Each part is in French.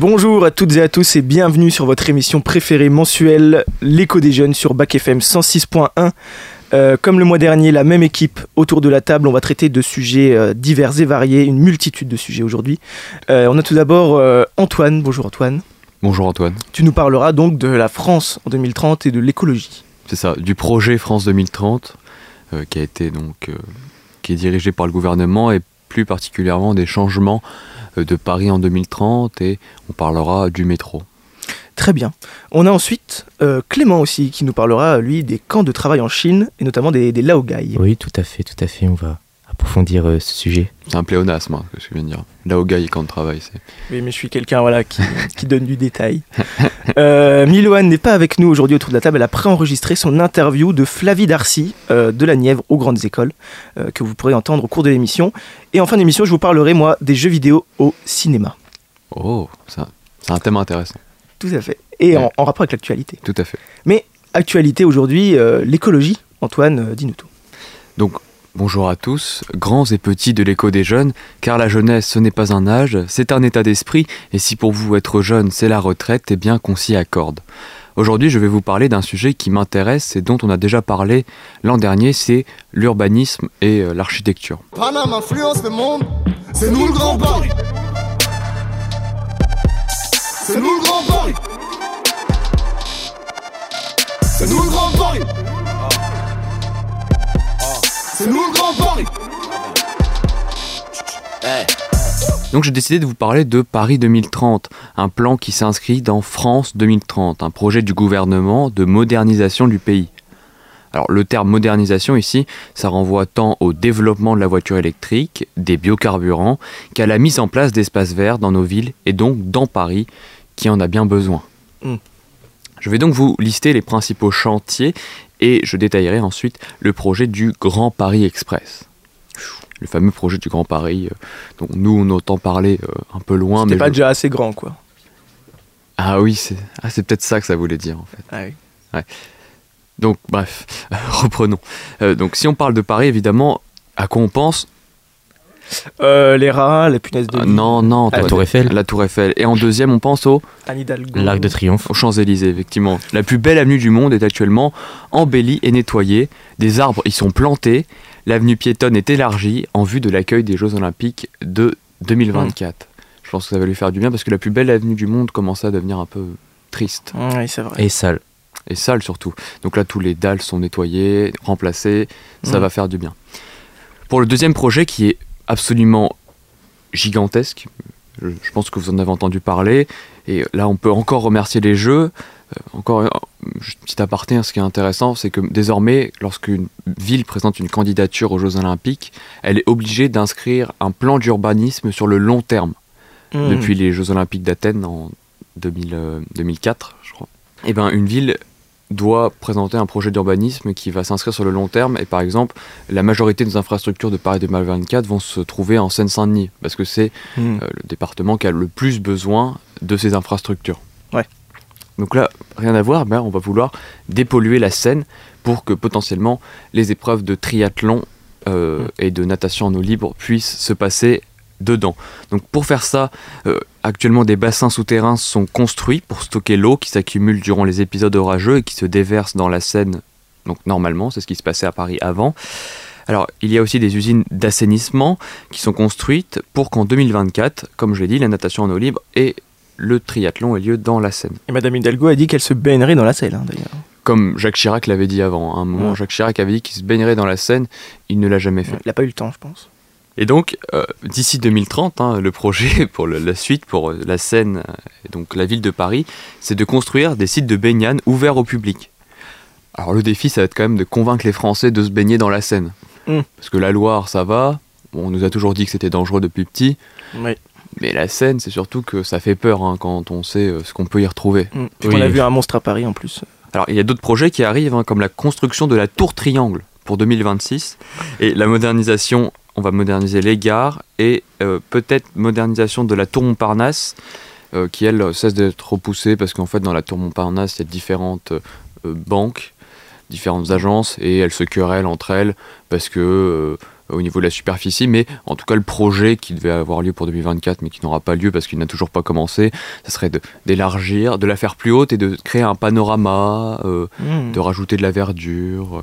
Bonjour à toutes et à tous et bienvenue sur votre émission préférée mensuelle, l'écho des jeunes sur Bac FM 106.1. Euh, comme le mois dernier, la même équipe autour de la table, on va traiter de sujets euh, divers et variés, une multitude de sujets aujourd'hui. Euh, on a tout d'abord Antoine, bonjour Antoine. Bonjour Antoine. Tu nous parleras donc de la France en 2030 et de l'écologie. C'est ça, du projet France 2030 euh, qui a été donc qui est dirigé par le gouvernement et plus particulièrement des changements de Paris en 2030 et on parlera du métro. Très bien. On a ensuite euh, Clément aussi qui nous parlera, lui, des camps de travail en Chine et notamment des, des laogai. Oui, tout à fait, tout à fait. On va approfondir euh, ce sujet. C'est un pléonasme, hein, ce que je viens de dire. Là au gars, quand on travaille, c'est. Oui, mais je suis quelqu'un voilà, qui, qui donne du détail. Euh, Miloane n'est pas avec nous aujourd'hui autour de la table. Elle a préenregistré son interview de Flavie Darcy euh, de la Nièvre aux grandes écoles, euh, que vous pourrez entendre au cours de l'émission. Et en fin d'émission, je vous parlerai, moi, des jeux vidéo au cinéma. Oh, c'est un, c'est un thème intéressant. Tout à fait. Et en, Ouais. en rapport avec l'actualité. Tout à fait. Mais actualité aujourd'hui, euh, l'écologie. Antoine, euh, dis-nous tout. Donc, bonjour à tous, grands et petits de l'écho des jeunes, car la jeunesse, ce n'est pas un âge, c'est un état d'esprit, et si pour vous être jeune, c'est la retraite, eh bien qu'on s'y accorde. Aujourd'hui, je vais vous parler d'un sujet qui m'intéresse et dont on a déjà parlé l'an dernier, c'est l'urbanisme et euh, l'architecture. C'est nous le grand Paris. Donc j'ai décidé de vous parler de Paris 2030, un plan qui s'inscrit dans France 2030, un projet du gouvernement de modernisation du pays. Alors le terme modernisation ici, ça renvoie tant au développement de la voiture électrique, des biocarburants, qu'à la mise en place d'espaces verts dans nos villes et donc dans Paris, qui en a bien besoin. Mm. Je vais donc vous lister les principaux chantiers et je détaillerai ensuite le projet du Grand Paris Express. Le fameux projet du Grand Paris, euh, dont nous on entend parler euh, un peu loin. C'était mais pas je- déjà assez grand, quoi. Ah oui, c'est ah, c'est peut-être ça que ça voulait dire en fait. Ah oui. Donc bref, reprenons. Euh, donc si on parle de Paris, évidemment, à quoi on pense Euh, les rats, les punaises de Ah, Non, non, La Tour Eiffel, la Tour Eiffel. Et en deuxième, on pense au, l'Arc de Triomphe. aux Champs-Élysées, effectivement. La plus belle avenue du monde est actuellement embellie et nettoyée. Des arbres y sont plantés. L'avenue piétonne est élargie en vue de l'accueil des Jeux Olympiques de 2024. Je pense que ça va lui faire du bien parce que la plus belle avenue du monde commence à devenir un peu triste. Oui, c'est vrai. Et sale. et sale surtout. Donc là, tous les dalles sont nettoyés, remplacés, ça Mm. va faire du bien. Pour le deuxième projet qui est absolument gigantesque, je, je pense que vous en avez entendu parler, et là on peut encore remercier les jeux. Euh, encore un juste petit aparté, hein, ce qui est intéressant, c'est que désormais, lorsqu'une ville présente une candidature aux Jeux Olympiques, elle est obligée d'inscrire un plan d'urbanisme sur le long terme Mm. depuis les Jeux Olympiques d'Athènes en 2000, euh, 2004, je crois. Et ben une ville doit présenter un projet d'urbanisme qui va s'inscrire sur le long terme. Et par exemple, la majorité des infrastructures de Paris 2024 vont se trouver en Seine-Saint-Denis, parce que c'est Mm. euh, le département qui a le plus besoin de ces infrastructures. Ouais. Donc là, rien à voir, ben on va vouloir dépolluer la Seine pour que potentiellement les épreuves de triathlon euh, Mm. et de natation en eau libre puissent se passer dedans. Donc pour faire ça, euh, actuellement des bassins souterrains sont construits pour stocker l'eau qui s'accumule durant les épisodes orageux et qui se déverse dans la Seine. Donc normalement, c'est ce qui se passait à Paris avant. Alors, il y a aussi des usines d'assainissement qui sont construites pour qu'en 2024, comme je l'ai dit, la natation en eau libre et le triathlon aient lieu dans la Seine. Et Madame Hidalgo a dit qu'elle se baignerait dans la Seine, hein, d'ailleurs. Comme Jacques Chirac l'avait dit avant. À un moment, Ouais. Jacques Chirac avait dit qu'il se baignerait dans la Seine. Il ne l'a jamais fait. Il n'a pas eu le temps, je pense. Et donc, euh, d'ici 2030, hein, le projet pour le- la suite, pour euh, la Seine euh, et donc la ville de Paris, c'est de construire des sites de baignade ouverts au public. Alors le défi, ça va être quand même de convaincre les Français de se baigner dans la Seine. Mm. Parce que la Loire, ça va. Bon, on nous a toujours dit que c'était dangereux depuis petit. Oui. Mais la Seine, c'est surtout que ça fait peur hein, quand on sait ce qu'on peut y retrouver. Mm. Puis Oui. on a vu un monstre à Paris en plus. Alors, il y a d'autres projets qui arrivent, hein, comme la construction de la tour Triangle pour 2026. Et la modernisation, on va moderniser les gares et euh, peut-être modernisation de la tour Montparnasse, euh, qui elle cesse d'être repoussée parce qu'en fait dans la tour Montparnasse il y a différentes euh, banques, différentes agences et elles se querellent entre elles parce que au niveau de la superficie, mais en tout cas le projet qui devait avoir lieu pour 2024 mais qui n'aura pas lieu parce qu'il n'a toujours pas commencé, ça serait d'élargir, de, la faire plus haute et de créer un panorama, Hmm. de rajouter de la verdure.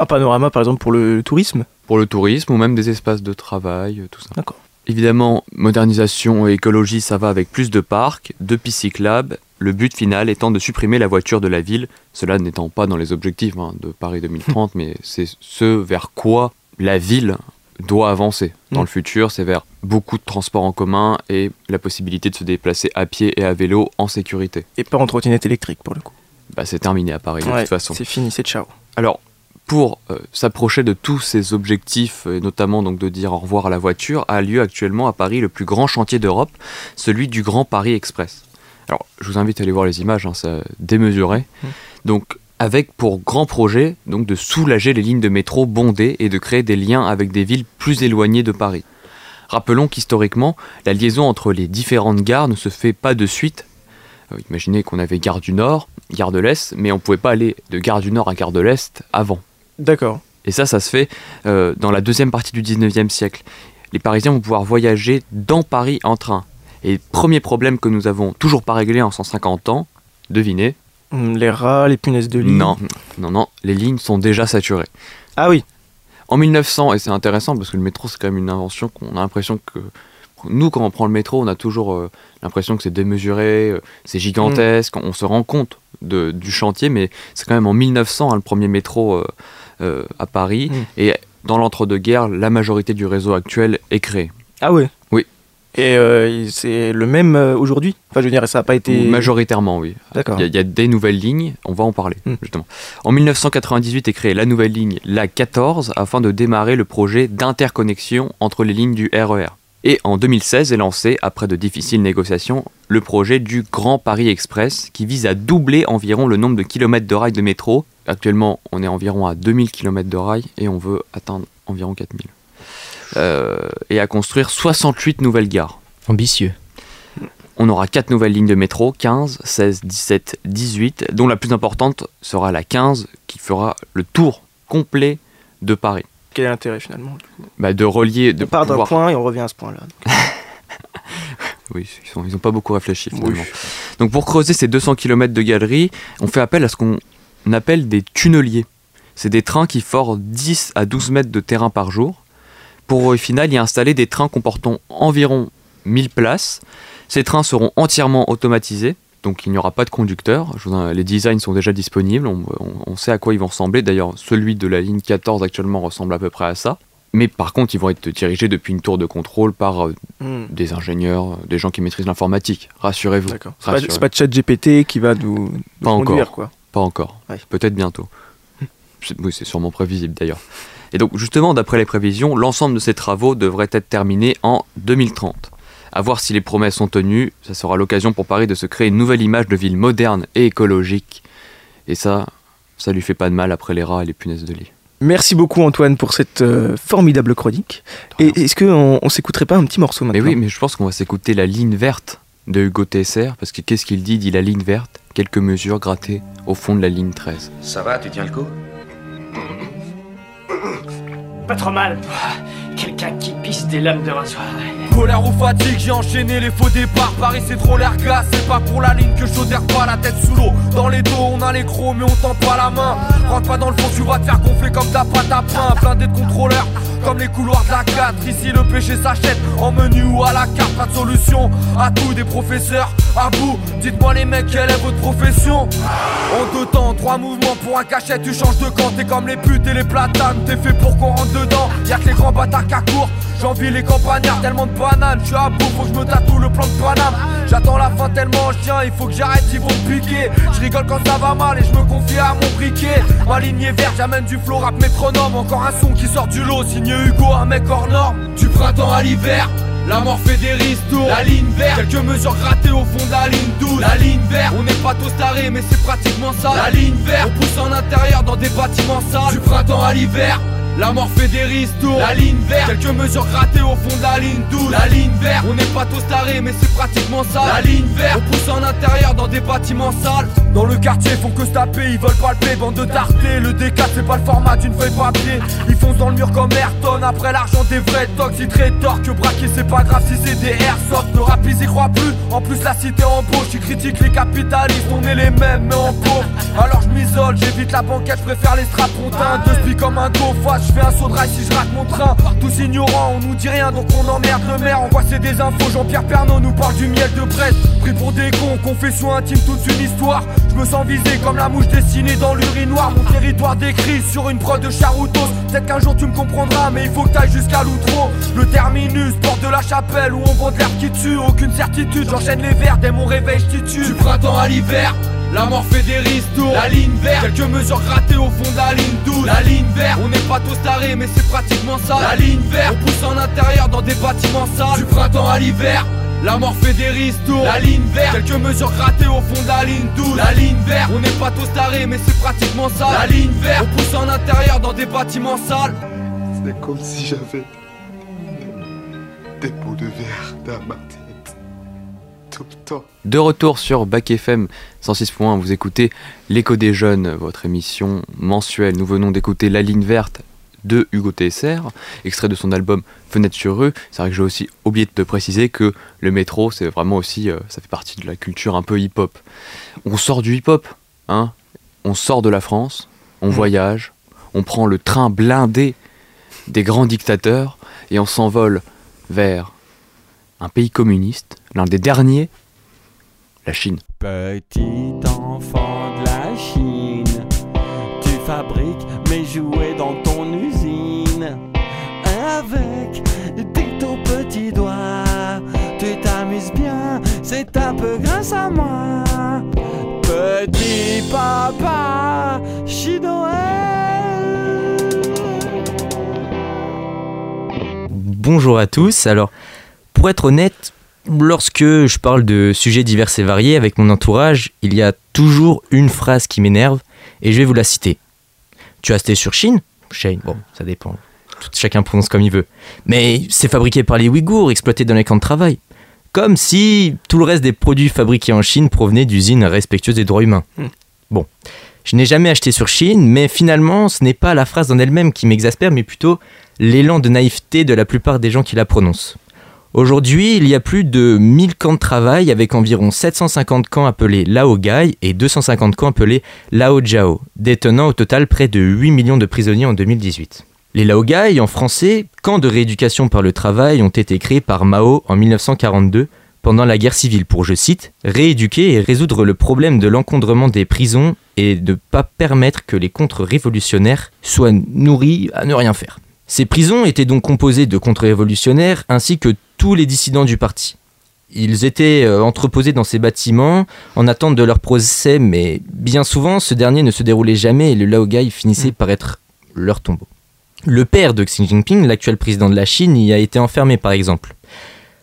Un panorama, par exemple, pour le tourisme? Pour le tourisme ou même des espaces de travail, euh, tout ça. D'accord. Évidemment, modernisation et écologie, ça va avec plus de parcs, de pistes cyclables, le but final étant de supprimer la voiture de la ville, cela n'étant pas dans les objectifs hein, de Paris 2030, mais c'est ce vers quoi la ville doit avancer. Dans Mm. le futur, c'est vers beaucoup de transports en commun et la possibilité de se déplacer à pied et à vélo en sécurité. Et pas en trottinette électrique, pour le coup. Bah, c'est terminé à Paris de toute façon. C'est fini, c'est ciao. Alors, pour euh, s'approcher de tous ces objectifs, et notamment donc de dire au revoir à la voiture, a lieu actuellement à Paris le plus grand chantier d'Europe, celui du Grand Paris Express. Alors, je vous invite à aller voir les images, hein, c'est démesuré. Mm. Donc, avec pour grand projet donc de soulager les lignes de métro bondées et de créer des liens avec des villes plus éloignées de Paris. Rappelons qu'historiquement, la liaison entre les différentes gares ne se fait pas de suite. Euh, imaginez qu'on avait gare du Nord, gare de l'Est, mais on ne pouvait pas aller de gare du Nord à gare de l'Est avant. D'accord. Et ça, ça se fait euh, dans la deuxième partie du 19e siècle. Les Parisiens vont pouvoir voyager dans Paris en train. Et premier problème que nous avons toujours pas réglé en 150 ans, devinez Hmm, Les rats, les punaises de lit. Non, non, non, les lignes sont déjà saturées. Ah oui. En 1900, et c'est intéressant parce que le métro c'est quand même une invention qu'on a l'impression que nous quand on prend le métro on a toujours euh, l'impression que c'est démesuré, euh, c'est gigantesque, on se rend compte de- du chantier mais c'est quand même en 1900 hein, le premier métro euh, à Paris Mm. et dans l'entre-deux-guerres la majorité du réseau actuel est créée. Ah ouais? Oui. Et euh, c'est le même euh, aujourd'hui? Enfin, je veux dire, ça n'a pas été. Majoritairement oui. D'accord. Il y, a- il y a des nouvelles lignes, on va en parler Mm. justement. En 1998 est créée la nouvelle ligne, la 14, afin de démarrer le projet d'interconnexion entre les lignes du RER. Et en 2016 est lancé, après de difficiles négociations, le projet du Grand Paris Express qui vise à doubler environ le nombre de kilomètres de rails de métro. Actuellement, on est environ à 2000 kilomètres de rails et on veut atteindre environ 4000. Euh, et à construire 68 nouvelles gares. Ambitieux. On aura 4 nouvelles lignes de métro, 15, 16, 17, 18, dont la plus importante sera la 15 qui fera le tour complet de Paris. Quel est l'intérêt finalement Bah, de relier, de On part d'un pouvoir- point et on revient à ce point-là. Oui, ils n'ont ils ont pas beaucoup réfléchi finalement. Donc pour creuser ces 200 km de galeries, on fait appel à ce qu'on appelle des tunneliers. C'est des trains qui forent 10 à 12 mètres de terrain par jour pour au final y installer des trains comportant environ 1000 places. Ces trains seront entièrement automatisés, donc il n'y aura pas de conducteur. Les designs sont déjà disponibles, on, on- on sait à quoi ils vont ressembler. D'ailleurs, celui de la ligne 14 actuellement ressemble à peu près à ça. Mais par contre, ils vont être dirigés depuis une tour de contrôle par euh, Hmm, des ingénieurs, des gens qui maîtrisent l'informatique. Rassurez-vous. D'accord. C'est pas, ChatGPT qui va nous, nous Pas conduire, encore. quoi. Pas encore. Ouais. Peut-être bientôt. Oui, c'est sûrement prévisible d'ailleurs. Et donc, justement, d'après les prévisions, l'ensemble de ces travaux devrait être terminé en 2030. À voir si les promesses sont tenues, ça sera l'occasion pour Paris de se créer une nouvelle image de ville moderne et écologique. Et ça, ça lui fait pas de mal après les rats et les punaises de lit. Merci beaucoup Antoine pour cette euh, formidable chronique. Et est-ce qu'on on, s'écouterait pas un petit morceau Mais maintenant? oui, mais je pense qu'on va s'écouter la ligne verte de Hugo TSR, parce que qu'est-ce qu'il dit? Il dit la ligne verte, quelques mesures grattées au fond de la ligne 13. Ça va, tu tiens le coup? Pas trop mal. Quelqu'un qui pisse des lames de rasoir. Colère ou fatigue, j'ai enchaîné les faux départs. Paris, c'est trop l'air glace. C'est pas pour la ligne que j'odère pas la tête sous l'eau. Dans les dos, on a les crocs, mais on tend pas la main. Rentre pas dans le fond, tu vas te faire gonfler comme ta pâte à pain. Blindé de contrôleurs, comme les couloirs de la 4. Ici, le péché s'achète en menu ou à la carte. Pas de solution à tout des professeurs. À bout, dites-moi les mecs, quelle est votre profession? En deux temps, trois mouvements pour un cachet, tu changes de camp. T'es comme les putes et les platanes, t'es fait pour qu'on rentre dedans. Y'a que les grands bâtards J'envie les campagnards, tellement de bananes. Je suis à bout, faut que je me tatoue le plan de Paname. J'attends la fin tellement je tiens, il faut que j'arrête, ils vont me piquer. Je rigole quand ça va mal et je me confie à mon briquet. Ma ligne est verte, j'amène du flow rap métronome. Encore un son qui sort du lot, signé Hugo, un mec hors norme. Du printemps à l'hiver, La mort fait des ristours, la ligne verte, quelques mesures grattées au fond de la ligne 12 La ligne verte, on n'est pas tous tarés mais c'est pratiquement ça. La ligne verte, on pousse en intérieur dans des bâtiments sales. Du printemps à l'hiver. La mort fait des ristours, la ligne verte. Quelques mesures grattées au fond de la ligne 12 La ligne verte, on n'est pas tous tarés mais c'est pratiquement ça. La ligne verte, on pousse en intérieur dans des bâtiments sales. Dans le quartier, font que se taper, ils veulent palper Bande de dartés, le D4 c'est pas le format d'une feuille papier. Ils foncent dans le mur comme Ayrton. Après l'argent des vrais tox, ils que braquer c'est pas grave si c'est des airsoft Le rap ils y croient plus, en plus la cité embauche Ils critiquent les capitalistes, on est les mêmes mais en pauvre Alors je m'isole, j'évite la banquette, je préfère les strapontins Deux spies comme un go je fais un saut de rail si je rate mon train. Tous ignorants, on nous dit rien donc on emmerde le maire. Envoie c'est des infos, Jean-Pierre Pernaud nous parle du miel de Brest. Pris pour des cons, confession intime, toute une histoire. Je me sens visé comme la mouche dessinée dans l'urinoir. Mon territoire décrit sur une prod de charoutos. Peut-être qu'un jour tu me comprendras, mais il faut que t'ailles jusqu'à l'outro. Le terminus, porte de la chapelle où on vend de l'air qui tue. Aucune certitude, j'enchaîne les verres dès mon réveil, je tue. Du printemps à l'hiver. La mort fait des ristours, la ligne verte, quelques mesures grattées au fond de la ligne 12 La ligne verte, on n'est pas tous tarés mais c'est pratiquement ça. La ligne verte, on pousse en intérieur dans des bâtiments sales. Du printemps à l'hiver la mort fait des ristours, la ligne verte, quelques mesures grattées au fond de la ligne 12 La ligne verte, on n'est pas tous tarés mais c'est pratiquement ça. La ligne verte, on pousse en intérieur dans des bâtiments sales. C'est comme si j'avais des pots de verre dans ma tête de retour sur Bac FM 106.1, vous écoutez L'écho des jeunes, votre émission mensuelle. Nous venons d'écouter La ligne verte de Hugo TSR, extrait de son album Fenêtre sur eux. C'est vrai que j'ai aussi oublié de préciser que le métro, c'est vraiment aussi, euh, ça fait partie de la culture un peu hip-hop. On sort du hip-hop, hein on sort de la France, on mmh. voyage, on prend le train blindé des grands dictateurs et on s'envole vers un pays communiste, l'un des derniers, la Chine. Petit enfant de la Chine, tu fabriques mes jouets dans ton usine. Avec tes tout petits doigts, tu t'amuses bien, c'est un peu grâce à moi. Petit papa chinois. Bonjour à tous. Alors, pour être honnête, lorsque je parle de sujets divers et variés avec mon entourage, il y a toujours une phrase qui m'énerve et je vais vous la citer. Tu as acheté sur Chine? Shane, bon, ça dépend. chacun prononce comme il veut. Mais c'est fabriqué par les Ouïghours, exploité dans les camps de travail. Comme si tout le reste des produits fabriqués en Chine provenaient d'usines respectueuses des droits humains. Hmm. Bon, je n'ai jamais acheté sur Chine, mais finalement, ce n'est pas la phrase en elle-même qui m'exaspère, mais plutôt l'élan de naïveté de la plupart des gens qui la prononcent. Aujourd'hui, il y a plus de 1000 camps de travail avec environ 750 camps appelés Laogai et 250 camps appelés Laojiao, détenant au total près de 8 millions de prisonniers en 2018. Les Laogai, en français, camps de rééducation par le travail, ont été créés par Mao en 1942 pendant la guerre civile pour, je cite, rééduquer et résoudre le problème de l'encombrement des prisons et de ne pas permettre que les contre-révolutionnaires soient nourris à ne rien faire. Ces prisons étaient donc composées de contre-révolutionnaires ainsi que tous les dissidents du parti. Ils étaient euh, entreposés dans ces bâtiments en attente de leur procès, mais bien souvent, ce dernier ne se déroulait jamais et le Laogai finissait mm. par être leur tombeau. Le père de Xi Jinping, l'actuel président de la Chine, y a été enfermé par exemple.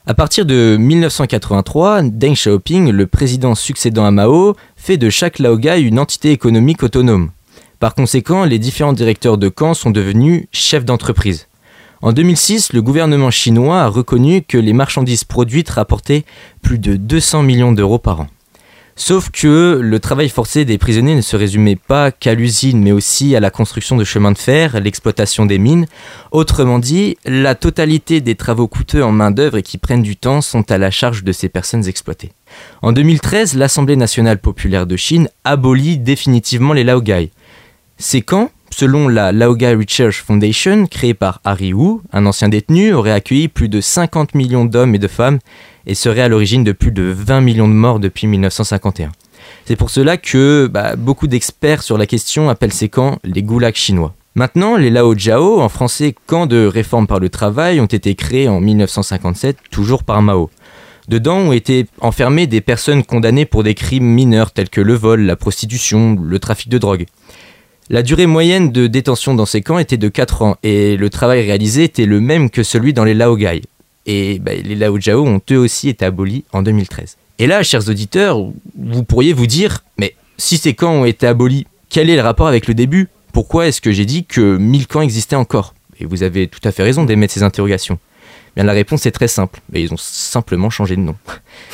À partir de 1983, Deng Xiaoping, le président succédant à Mao, fait de chaque Laogai une entité économique autonome. Par conséquent, les différents directeurs de camp sont devenus chefs d'entreprise. En 2006, le gouvernement chinois a reconnu que les marchandises produites rapportaient plus de 200 millions d'euros par an. Sauf que le travail forcé des prisonniers ne se résumait pas qu'à l'usine, mais aussi à la construction de chemins de fer, l'exploitation des mines. Autrement dit, la totalité des travaux coûteux en main-d'œuvre et qui prennent du temps sont à la charge de ces personnes exploitées. En 2013, l'Assemblée nationale populaire de Chine abolit définitivement les laogai. Ces camps Selon la Laogai Research Foundation, créée par Harry Wu, un ancien détenu aurait accueilli plus de 50 millions d'hommes et de femmes et serait à l'origine de plus de 20 millions de morts depuis 1951. C'est pour cela que bah, beaucoup d'experts sur la question appellent ces camps les goulags chinois. Maintenant, les Lao Jiao, en français camps de réforme par le travail, ont été créés en 1957, toujours par Mao. Dedans ont été enfermées des personnes condamnées pour des crimes mineurs tels que le vol, la prostitution, le trafic de drogue. La durée moyenne de détention dans ces camps était de 4 ans et le travail réalisé était le même que celui dans les Laogai. et bah, les Lao Jiao ont eux aussi été abolis en 2013. Et là, chers auditeurs, vous pourriez vous dire, mais si ces camps ont été abolis, quel est le rapport avec le début? Pourquoi est-ce que j'ai dit que 1000 camps existaient encore? Et vous avez tout à fait raison d'émettre ces interrogations. Bien, la réponse est très simple, ils ont simplement changé de nom.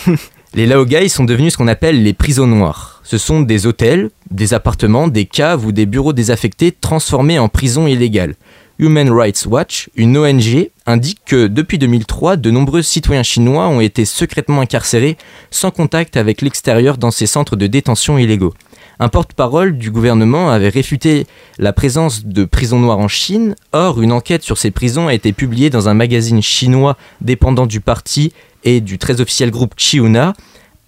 les Laogai sont devenus ce qu'on appelle les prisons noires. Ce sont des hôtels, des appartements, des caves ou des bureaux désaffectés transformés en prisons illégales. Human Rights Watch, une ONG, indique que depuis 2003, de nombreux citoyens chinois ont été secrètement incarcérés sans contact avec l'extérieur dans ces centres de détention illégaux. Un porte-parole du gouvernement avait réfuté la présence de prisons noires en Chine. Or, une enquête sur ces prisons a été publiée dans un magazine chinois dépendant du parti et du très officiel groupe Chiuna,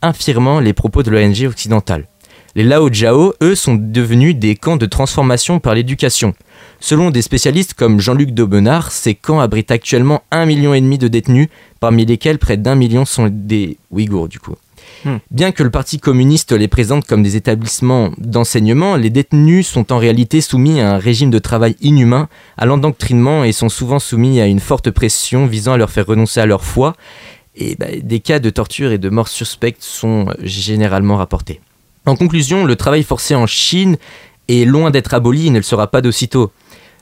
infirmant les propos de l'ONG occidentale. Les Lao Jiao, eux, sont devenus des camps de transformation par l'éducation. Selon des spécialistes comme Jean-Luc Daubenard, ces camps abritent actuellement un million et demi de détenus, parmi lesquels près d'un million sont des Ouïghours du coup. Hmm. Bien que le Parti communiste les présente comme des établissements d'enseignement, les détenus sont en réalité soumis à un régime de travail inhumain, à l'endoctrinement et sont souvent soumis à une forte pression visant à leur faire renoncer à leur foi. Et bah, des cas de torture et de mort suspectes sont généralement rapportés. En conclusion, le travail forcé en Chine est loin d'être aboli et ne le sera pas d'aussitôt.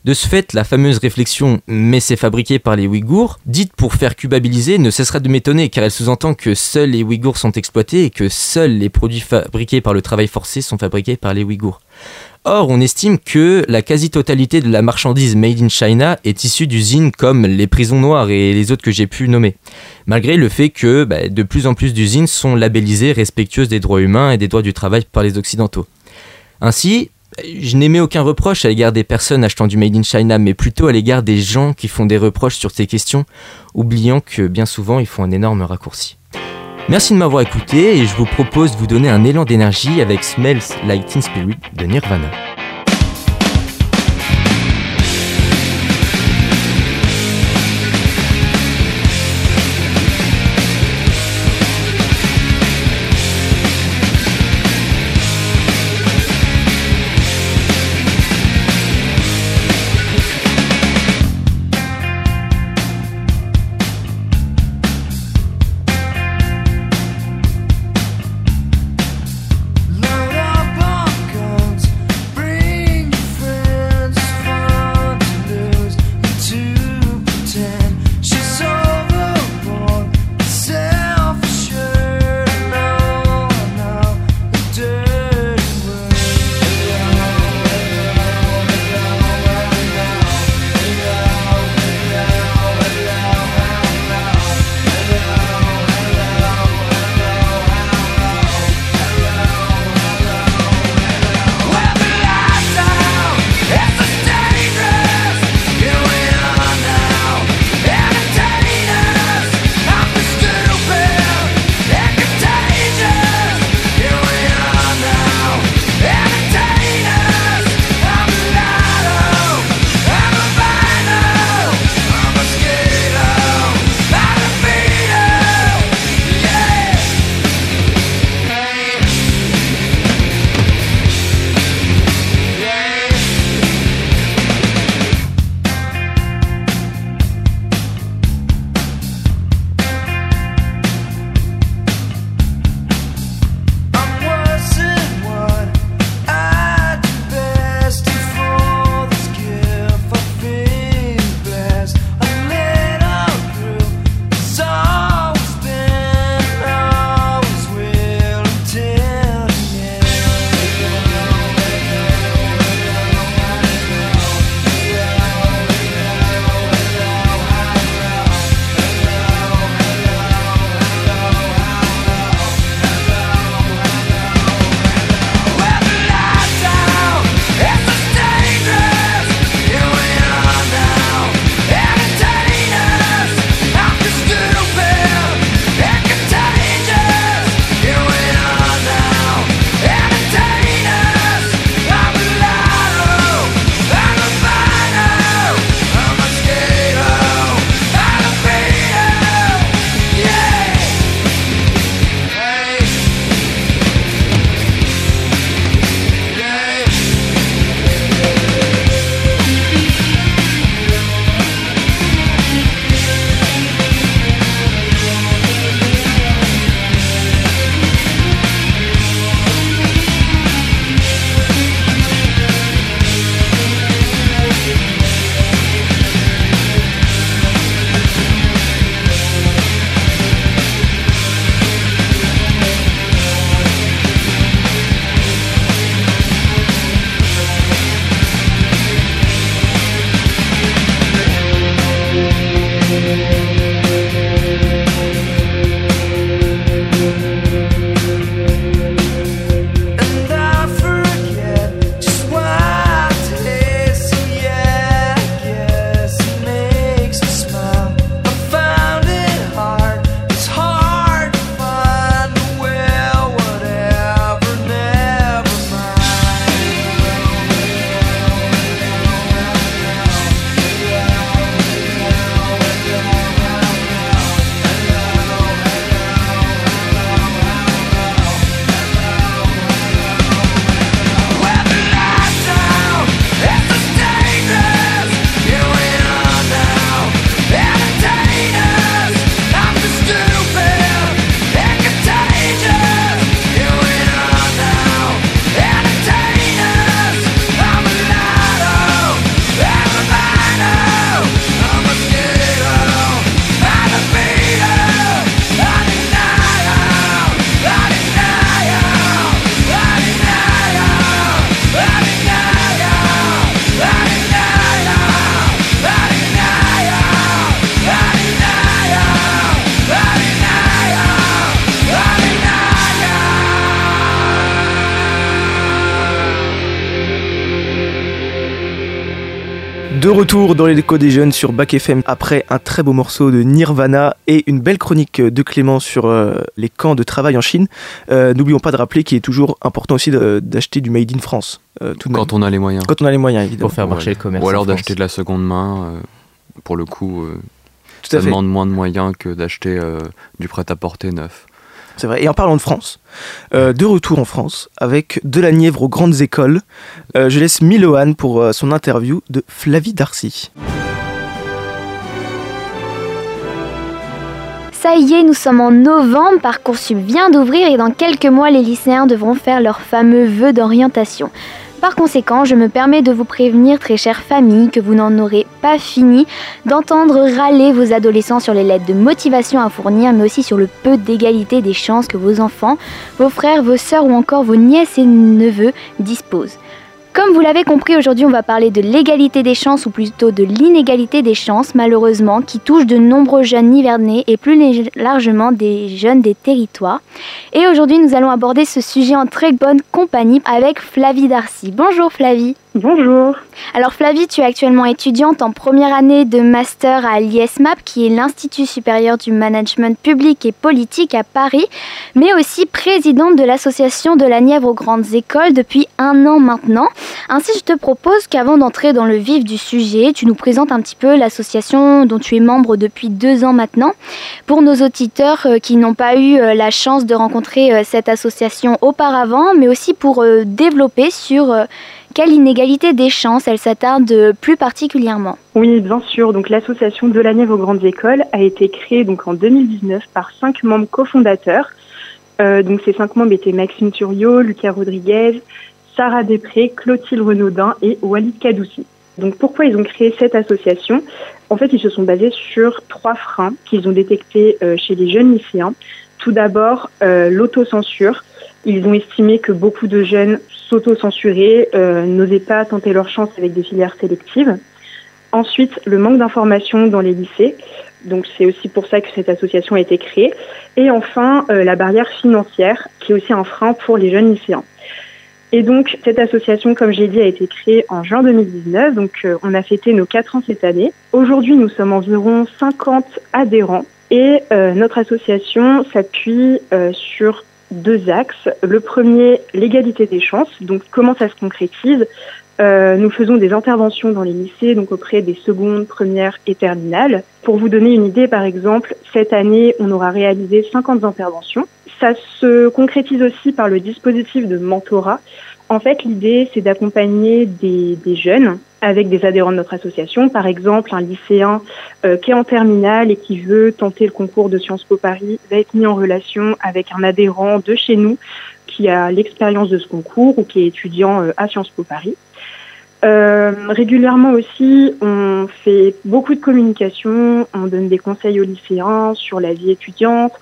De ce fait, la fameuse réflexion mais c'est fabriqué par les Ouïghours, dite pour faire cubabiliser, ne cessera de m'étonner car elle sous-entend que seuls les Ouïghours sont exploités et que seuls les produits fabriqués par le travail forcé sont fabriqués par les Ouïghours. Or, on estime que la quasi-totalité de la marchandise made in China est issue d'usines comme les prisons noires et les autres que j'ai pu nommer. Malgré le fait que bah, de plus en plus d'usines sont labellisées respectueuses des droits humains et des droits du travail par les Occidentaux. Ainsi, je n'émets aucun reproche à l'égard des personnes achetant du Made in China, mais plutôt à l'égard des gens qui font des reproches sur ces questions, oubliant que bien souvent ils font un énorme raccourci. Merci de m'avoir écouté et je vous propose de vous donner un élan d'énergie avec Smells Like Teen Spirit de Nirvana. Retour dans les décos des jeunes sur Bac FM après un très beau morceau de Nirvana et une belle chronique de Clément sur euh, les camps de travail en Chine. Euh, N'oublions pas de rappeler qu'il est toujours important aussi d'acheter du Made in France. euh, tout de même. Quand on a les moyens. Quand on a les moyens, évidemment. Pour faire marcher Ouais. le commerce. Ou alors d'acheter de la seconde main. euh, pour le coup, euh, Tout ça à fait. demande moins de moyens que d'acheter euh, du prêt-à-porter neuf. C'est vrai. Et en parlant de France, euh, de retour en France avec de la Nièvre aux grandes écoles, euh, je laisse Miloane pour euh, son interview de Flavie Darcy. Ça y est, nous sommes en novembre, Parcoursup vient d'ouvrir et dans quelques mois, les lycéens devront faire leurs fameux vœux d'orientation. Par conséquent, je me permets de vous prévenir, très chères familles, que vous n'en aurez pas fini d'entendre râler vos adolescents sur les lettres de motivation à fournir, mais aussi sur le peu d'égalité des chances que vos enfants, vos frères, vos sœurs ou encore vos nièces et neveux disposent. Comme vous l'avez compris, aujourd'hui on va parler de l'égalité des chances ou plutôt de l'inégalité des chances malheureusement qui touche de nombreux jeunes nivernais et plus largement des jeunes des territoires. Et aujourd'hui nous allons aborder ce sujet en très bonne compagnie avec Flavie Darcy. Bonjour Flavie. Bonjour. Alors Flavie, tu es actuellement étudiante en première année de master à l'ISMAP, qui est l'Institut supérieur du management public et politique à Paris, mais aussi présidente de l'association de la Nièvre aux grandes écoles depuis un an maintenant. Ainsi, je te propose qu'avant d'entrer dans le vif du sujet, tu nous présentes un petit peu l'association dont tu es membre depuis deux ans maintenant. Pour nos auditeurs euh, qui n'ont pas eu euh, la chance de rencontrer euh, cette association auparavant, mais aussi pour développer sur quelle inégalité des chances elle s'attarde euh, plus particulièrement. Oui, bien sûr. Donc l'association de la Nièvre aux grandes écoles a été créée donc en 2019 par cinq membres cofondateurs. Euh, donc ces cinq membres étaient Maxime Turiot, Lucas Rodriguez, Sarah Després, Clotilde Renaudin et Walid Kadoussi. Donc pourquoi ils ont créé cette association? En fait, ils se sont basés sur trois freins qu'ils ont détectés euh, chez les jeunes lycéens. Tout d'abord, l'autocensure. Ils ont estimé que beaucoup de jeunes s'auto-censuraient, euh, n'osaient pas tenter leur chance avec des filières sélectives. Ensuite, le manque d'information dans les lycées. Donc c'est aussi pour ça que cette association a été créée. Et enfin, euh, la barrière financière, qui est aussi un frein pour les jeunes lycéens. Et donc, cette association, comme j'ai dit, a été créée en juin 2019. Donc, euh, on a fêté nos quatre ans cette année. Aujourd'hui, nous sommes environ 50 adhérents. Et euh, notre association s'appuie euh, sur deux axes. Le premier, l'égalité des chances. Donc, comment ça se concrétise Euh, Nous faisons des interventions dans les lycées, donc auprès des secondes, premières et terminales. Pour vous donner une idée, par exemple, cette année, on aura réalisé 50 interventions. Ça se concrétise aussi par le dispositif de mentorat. En fait, l'idée, c'est d'accompagner des, jeunes avec des adhérents de notre association. Par exemple, un lycéen euh, qui est en terminale et qui veut tenter le concours de Sciences Po Paris va être mis en relation avec un adhérent de chez nous qui a l'expérience de ce concours ou qui est étudiant euh, à Sciences Po Paris. Euh, régulièrement aussi, on fait beaucoup de communication, on donne des conseils aux lycéens sur la vie étudiante,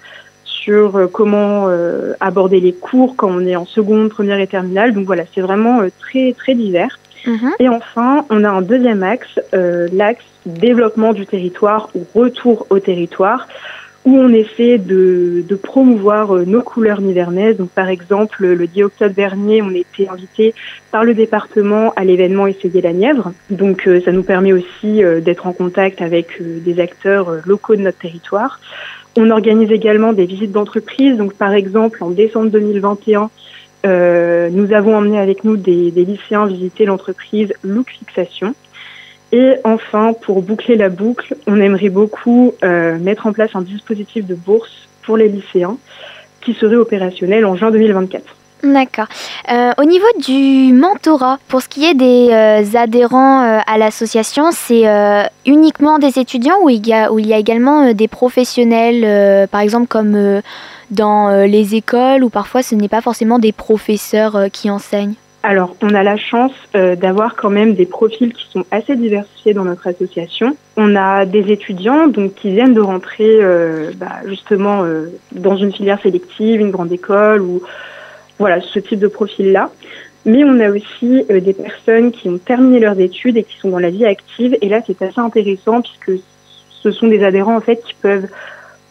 sur euh, comment euh, aborder les cours quand on est en seconde, première et terminale. Donc voilà, c'est vraiment euh, très très divers. Et enfin, on a un deuxième axe, euh, l'axe développement du territoire ou retour au territoire, où on essaie de, promouvoir euh, nos couleurs nivernaises. Donc, par exemple, le 10 octobre dernier, on était invité par le département à l'événement Essayer la Nièvre. Donc, euh, ça nous permet aussi euh, d'être en contact avec des acteurs locaux de notre territoire. On organise également des visites d'entreprise. Donc, par exemple, en décembre 2021, euh, nous avons emmené avec nous des, des lycéens visiter l'entreprise Look Fixation. Et enfin, pour boucler la boucle, on aimerait beaucoup euh, mettre en place un dispositif de bourse pour les lycéens qui serait opérationnel en juin 2024. D'accord. Euh, au niveau du mentorat, pour ce qui est des euh, adhérents à l'association, c'est uniquement des étudiants ou il y a, il y a également des professionnels, par exemple comme dans les écoles, ou parfois ce n'est pas forcément des professeurs qui enseignent? Alors, on a la chance euh, d'avoir quand même des profils qui sont assez diversifiés dans notre association. On a des étudiants donc qui viennent de rentrer euh, bah, justement euh, dans une filière sélective, une grande école ou voilà ce type de profil-là. Mais on a aussi euh, des personnes qui ont terminé leurs études et qui sont dans la vie active. Et là, c'est assez intéressant puisque ce sont des adhérents en fait qui peuvent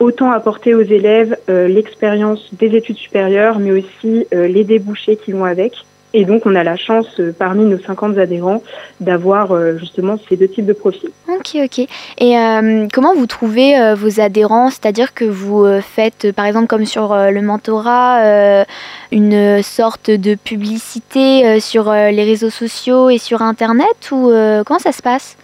autant apporter aux élèves euh, l'expérience des études supérieures, mais aussi euh, les débouchés qui vont avec. Et donc, on a la chance, euh, parmi nos 50 adhérents, d'avoir euh, justement ces deux types de profils. Ok, ok. Et euh, comment vous trouvez vos adhérents? C'est-à-dire que vous faites, par exemple, comme sur le mentorat, une sorte de publicité sur les réseaux sociaux et sur Internet ou comment ça se passe?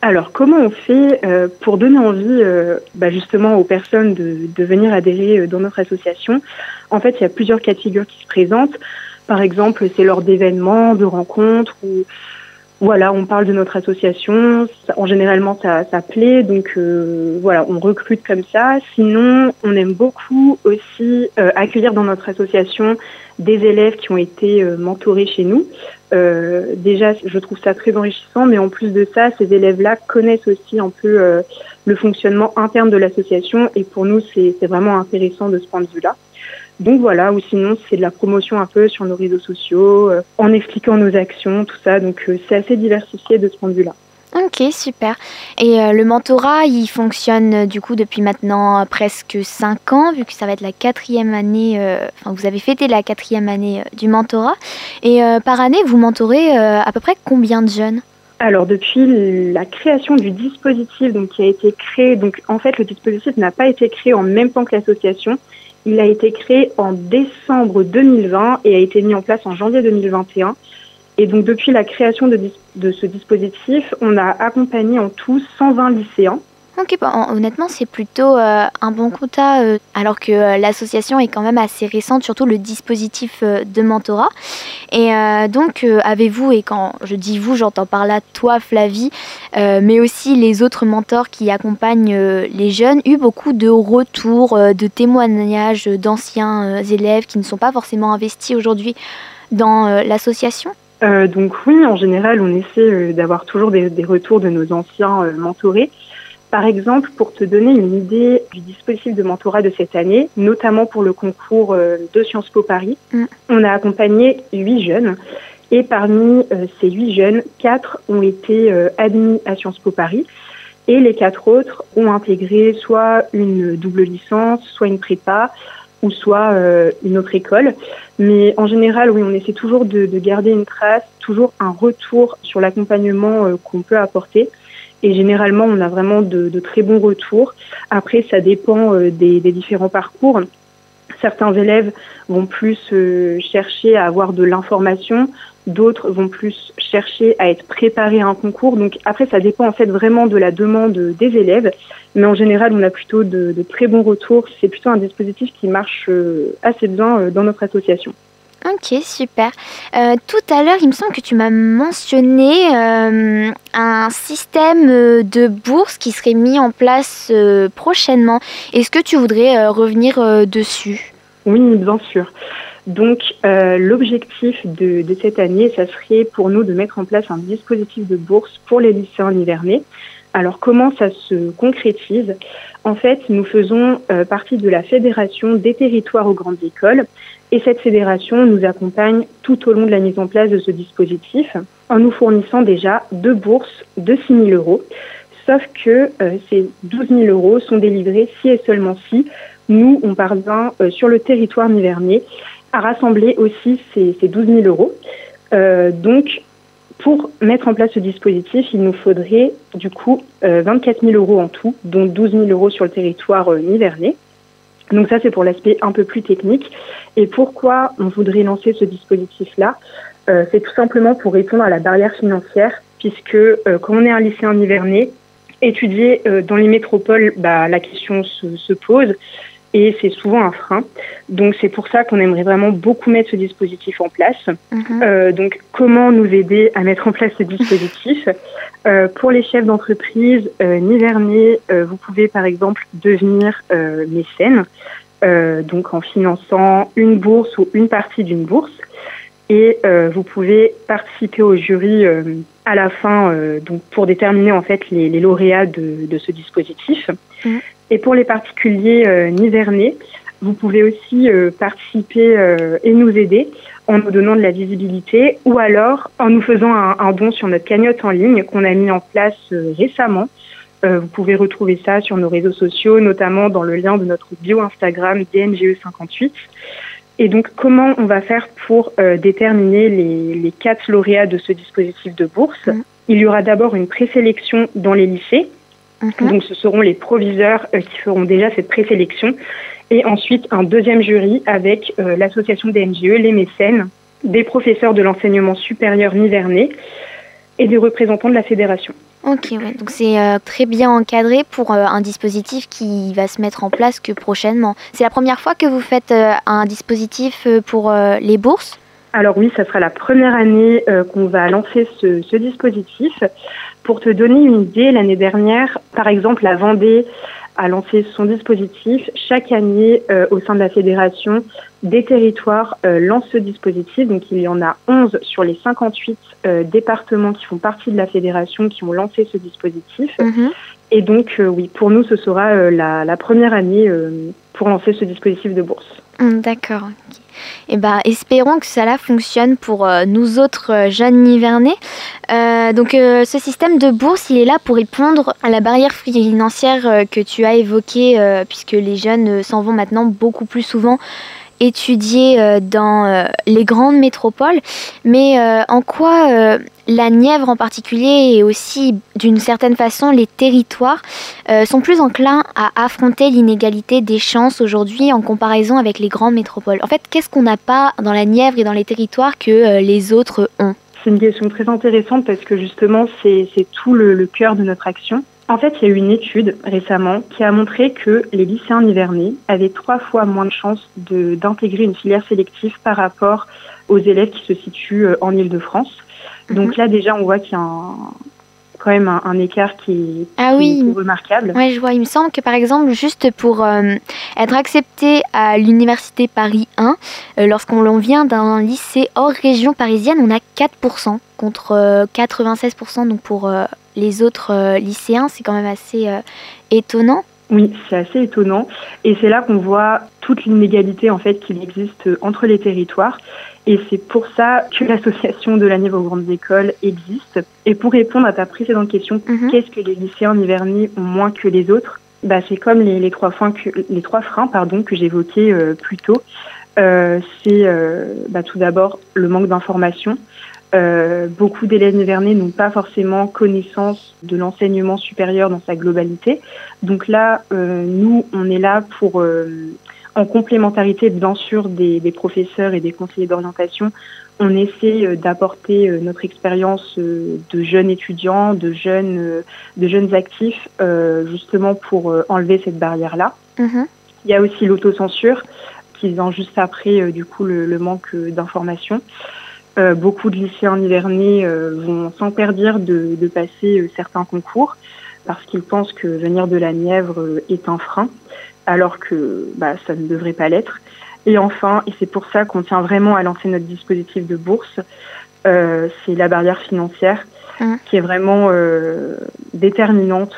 Alors, comment on fait euh, pour donner envie euh, bah, justement aux personnes de, de venir adhérer euh, dans notre association? En fait, il y a plusieurs cas de figure qui se présentent. Par exemple, c'est lors d'événements, de rencontres ou voilà, on parle de notre association. En généralement, ça, ça plaît, donc euh, voilà, on recrute comme ça. Sinon, on aime beaucoup aussi euh, accueillir dans notre association des élèves qui ont été euh, mentorés chez nous. Euh, déjà, je trouve ça très enrichissant, mais en plus de ça, ces élèves-là connaissent aussi un peu euh, le fonctionnement interne de l'association, et pour nous, c'est vraiment intéressant de ce point de vue-là. Donc voilà, ou sinon c'est de la promotion un peu sur nos réseaux sociaux, euh, en expliquant nos actions, tout ça. Donc euh, c'est assez diversifié de ce point de vue-là. Ok, super. Et euh, le mentorat, il fonctionne du coup depuis maintenant presque 5 ans, vu que ça va être la quatrième année, enfin vous avez fêté la quatrième année du mentorat. Et par année, vous mentorez à peu près combien de jeunes? Alors depuis la création du dispositif donc, qui a été créé, donc en fait le dispositif n'a pas été créé en même temps que l'association. Il a été créé en décembre 2020 et a été mis en place en janvier 2021. Et donc depuis la création de, de ce dispositif, on a accompagné en tout 120 lycéens. Ok, hon- honnêtement, c'est plutôt euh, un bon quota, euh, alors que euh, l'association est quand même assez récente, surtout le dispositif euh, de mentorat. Et donc, avez-vous, et quand je dis vous, j'entends par là toi, Flavie, mais aussi les autres mentors qui accompagnent les jeunes, eu beaucoup de retours, de témoignages d'anciens élèves qui ne sont pas forcément investis aujourd'hui dans l'association? Donc oui, en général, on essaie d'avoir toujours des, retours de nos anciens mentorés. Par exemple, pour te donner une idée du dispositif de mentorat de cette année, notamment pour le concours euh, de Sciences Po Paris, Mm. on a accompagné huit jeunes. Et parmi euh, ces huit jeunes, quatre ont été euh, admis à Sciences Po Paris. Et les quatre autres ont intégré soit une double licence, soit une prépa, ou soit euh, une autre école. Mais en général, oui, on essaie toujours de, de garder une trace, toujours un retour sur l'accompagnement qu'on peut apporter. Et généralement, on a vraiment de, très bons retours. Après, ça dépend euh, des, différents parcours. Certains élèves vont plus euh, chercher à avoir de l'information, d'autres vont plus chercher à être préparés à un concours. Donc après, ça dépend en fait vraiment de la demande des élèves. Mais en général, on a plutôt de, très bons retours. C'est plutôt un dispositif qui marche euh, assez bien dans notre association. Ok, super. Euh, tout à l'heure, il me semble que tu m'as mentionné euh, un système euh, de bourse qui serait mis en place prochainement. Est-ce que tu voudrais revenir dessus? Oui, bien sûr. Donc, l'objectif de, cette année, ça serait pour nous de mettre en place un dispositif de bourse pour les lycéens nivernais. Alors, comment ça se concrétise? En fait, nous faisons partie de la Fédération des territoires aux grandes écoles et cette fédération nous accompagne tout au long de la mise en place de ce dispositif en nous fournissant déjà deux bourses de 6 000 euros. Sauf que euh, ces 12 000 euros sont délivrés si et seulement si nous, on parvient euh, sur le territoire nivernais à rassembler aussi ces, ces 12 000 euros. Euh, donc, pour mettre en place ce dispositif, il nous faudrait du coup euh, 24 000 euros en tout, dont 12 000 euros sur le territoire euh, nivernais. Donc ça, c'est pour l'aspect un peu plus technique. Et pourquoi on voudrait lancer ce dispositif-là Euh, C'est tout simplement pour répondre à la barrière financière, puisque euh, quand on est un lycéen nivernais, étudier euh, dans les métropoles, bah, la question se, se pose et c'est souvent un frein. Donc c'est pour ça qu'on aimerait vraiment beaucoup mettre ce dispositif en place. Mhm. Euh, donc comment nous aider à mettre en place ce dispositif? Euh, Pour les chefs d'entreprise euh, nivernais, euh, vous pouvez par exemple devenir euh, mécène, euh, donc en finançant une bourse ou une partie d'une bourse. Et euh, vous pouvez participer au jury euh, à la fin, euh, donc pour déterminer en fait les, les lauréats de, de ce dispositif. Mhm. Et pour les particuliers euh, nivernais, vous pouvez aussi euh, participer euh, et nous aider en nous donnant de la visibilité ou alors en nous faisant un, un don sur notre cagnotte en ligne qu'on a mis en place euh, récemment. Euh, vous pouvez retrouver ça sur nos réseaux sociaux, notamment dans le lien de notre bio Instagram DNGE58. Et donc, comment on va faire pour euh, déterminer les, les quatre lauréats de ce dispositif de bourse? Il y aura d'abord une présélection dans les lycées. Mhm. Donc, ce seront les proviseurs euh, qui feront déjà cette présélection. Et ensuite, un deuxième jury avec euh, l'association des NGE, les mécènes, des professeurs de l'enseignement supérieur nivernais et des représentants de la fédération. Ok, ouais. donc c'est euh, très bien encadré pour un dispositif qui va se mettre en place que prochainement. C'est la première fois que vous faites un dispositif pour les bourses? Alors oui, ça sera la première année euh, qu'on va lancer ce, ce dispositif. Pour te donner une idée, l'année dernière, par exemple, la Vendée a lancé son dispositif. Chaque année, euh, au sein de la fédération, des territoires euh, lancent ce dispositif. Donc il y en a 11 sur les 58 euh, départements qui font partie de la fédération qui ont lancé ce dispositif. Mhm. Et donc oui, pour nous, ce sera la, la première année pour lancer ce dispositif de bourse. D'accord. Eh ben, espérons que cela fonctionne pour euh, nous autres euh, jeunes nivernais. Euh, donc, ce système de bourse, il est là pour répondre à la barrière financière que tu as évoquée, puisque les jeunes s'en vont maintenant beaucoup plus souvent étudier euh, dans euh, les grandes métropoles. Mais euh, en quoi la Nièvre en particulier et aussi d'une certaine façon les territoires sont plus enclins à affronter l'inégalité des chances aujourd'hui en comparaison avec les grandes métropoles? En fait, qu'est-ce qu'on n'a pas dans la Nièvre et dans les territoires que les autres ont? C'est une question très intéressante parce que justement, c'est tout le cœur de notre action. En fait, il y a eu une étude récemment qui a montré que les lycéens nivernais avaient trois fois moins de chances de- d'intégrer une filière sélective par rapport aux élèves qui se situent euh, en Ile-de-France. Donc là, déjà, on voit qu'il y a un- quand même un, un écart qui est, Ah qui oui. est remarquable. Ouais, je vois. Il me semble que par exemple, juste pour euh, être accepté à l'université Paris 1, euh, lorsqu'on vient d'un lycée hors région parisienne, on a 4% contre euh, 96% donc pour euh, les autres euh, lycéens. C'est quand même assez euh, étonnant. Oui, c'est assez étonnant. Et c'est là qu'on voit toute l'inégalité en fait qu'il existe entre les territoires. Et c'est pour ça que l'association de la aux grandes écoles existe. Et pour répondre à ta précédente question, Mhm. qu'est-ce que les lycéens nivernais ont moins que les autres? Bah, C'est comme les, les trois freins que, les trois freins pardon, que j'évoquais euh, plus tôt. Euh, c'est euh, bah, tout d'abord le manque d'information. Euh, beaucoup d'élèves nivernais n'ont pas forcément connaissance de l'enseignement supérieur dans sa globalité. Donc là, euh, nous, on est là pour, euh, en complémentarité bien sûr des, des professeurs et des conseillers d'orientation, on essaie euh, d'apporter euh, notre expérience de jeunes étudiants, de jeunes, de jeunes actifs, justement pour enlever cette barrière-là. Mhm. Il y a aussi l'autocensure qui vient juste après du coup le, le manque euh, d'information. Euh, beaucoup de lycéens nivernais euh, vont s'interdire de, de passer euh, certains concours parce qu'ils pensent que venir de la Nièvre est un frein, alors que bah, ça ne devrait pas l'être. Et enfin, et c'est pour ça qu'on tient vraiment à lancer notre dispositif de bourse, euh, c'est la barrière financière Mhm. qui est vraiment euh, déterminante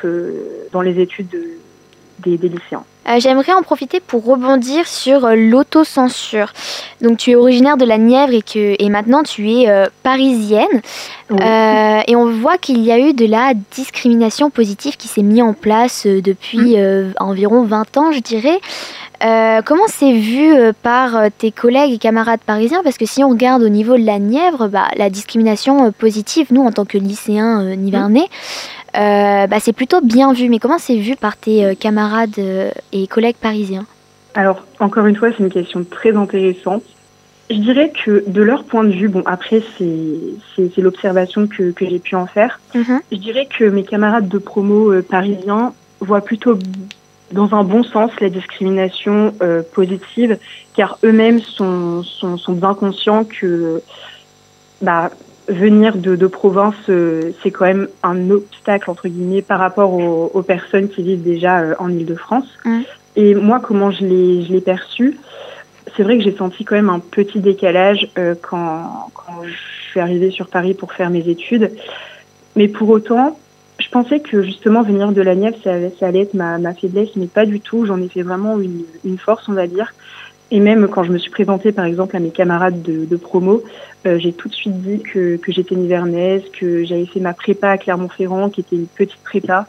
dans les études de- des, des lycéens. Euh, J'aimerais en profiter pour rebondir sur euh, l'autocensure. Donc tu es originaire de la Nièvre et, que, et maintenant tu es euh, parisienne. Oui. Et on voit qu'il y a eu de la discrimination positive qui s'est mise en place depuis euh, environ 20 ans, je dirais. Comment c'est vu par tes collègues et camarades parisiens? Parce que si on regarde au niveau de la Nièvre, bah, la discrimination positive, nous en tant que lycéens nivernais, euh, bah, c'est plutôt bien vu. Mais comment c'est vu par tes euh, camarades euh, et collègues parisiens? Alors, encore une fois, c'est une question très intéressante. Je dirais que de leur point de vue, bon, après, c'est l'observation que, que j'ai pu en faire. Mhm. Je dirais que mes camarades de promo euh, parisiens voient plutôt dans un bon sens la discrimination euh, positive, car eux-mêmes sont, sont, sont bien conscients que bah, venir de, de province, euh, c'est quand même un obstacle, entre guillemets, par rapport aux, aux personnes qui vivent déjà euh, en Ile-de-France. Et moi, comment je l'ai je l'ai perçu c'est vrai que j'ai senti quand même un petit décalage euh, quand, quand je suis arrivée sur Paris pour faire mes études. Mais pour autant, je pensais que justement venir de la Nièvre, ça, allait- ça allait être ma, ma faiblesse, mais pas du tout. J'en ai fait vraiment une, une force, on va dire. Et même quand je me suis présentée, par exemple, à mes camarades de, de promo, euh, j'ai tout de suite dit que, que j'étais nivernaise, que j'avais fait ma prépa à Clermont-Ferrand, qui était une petite prépa.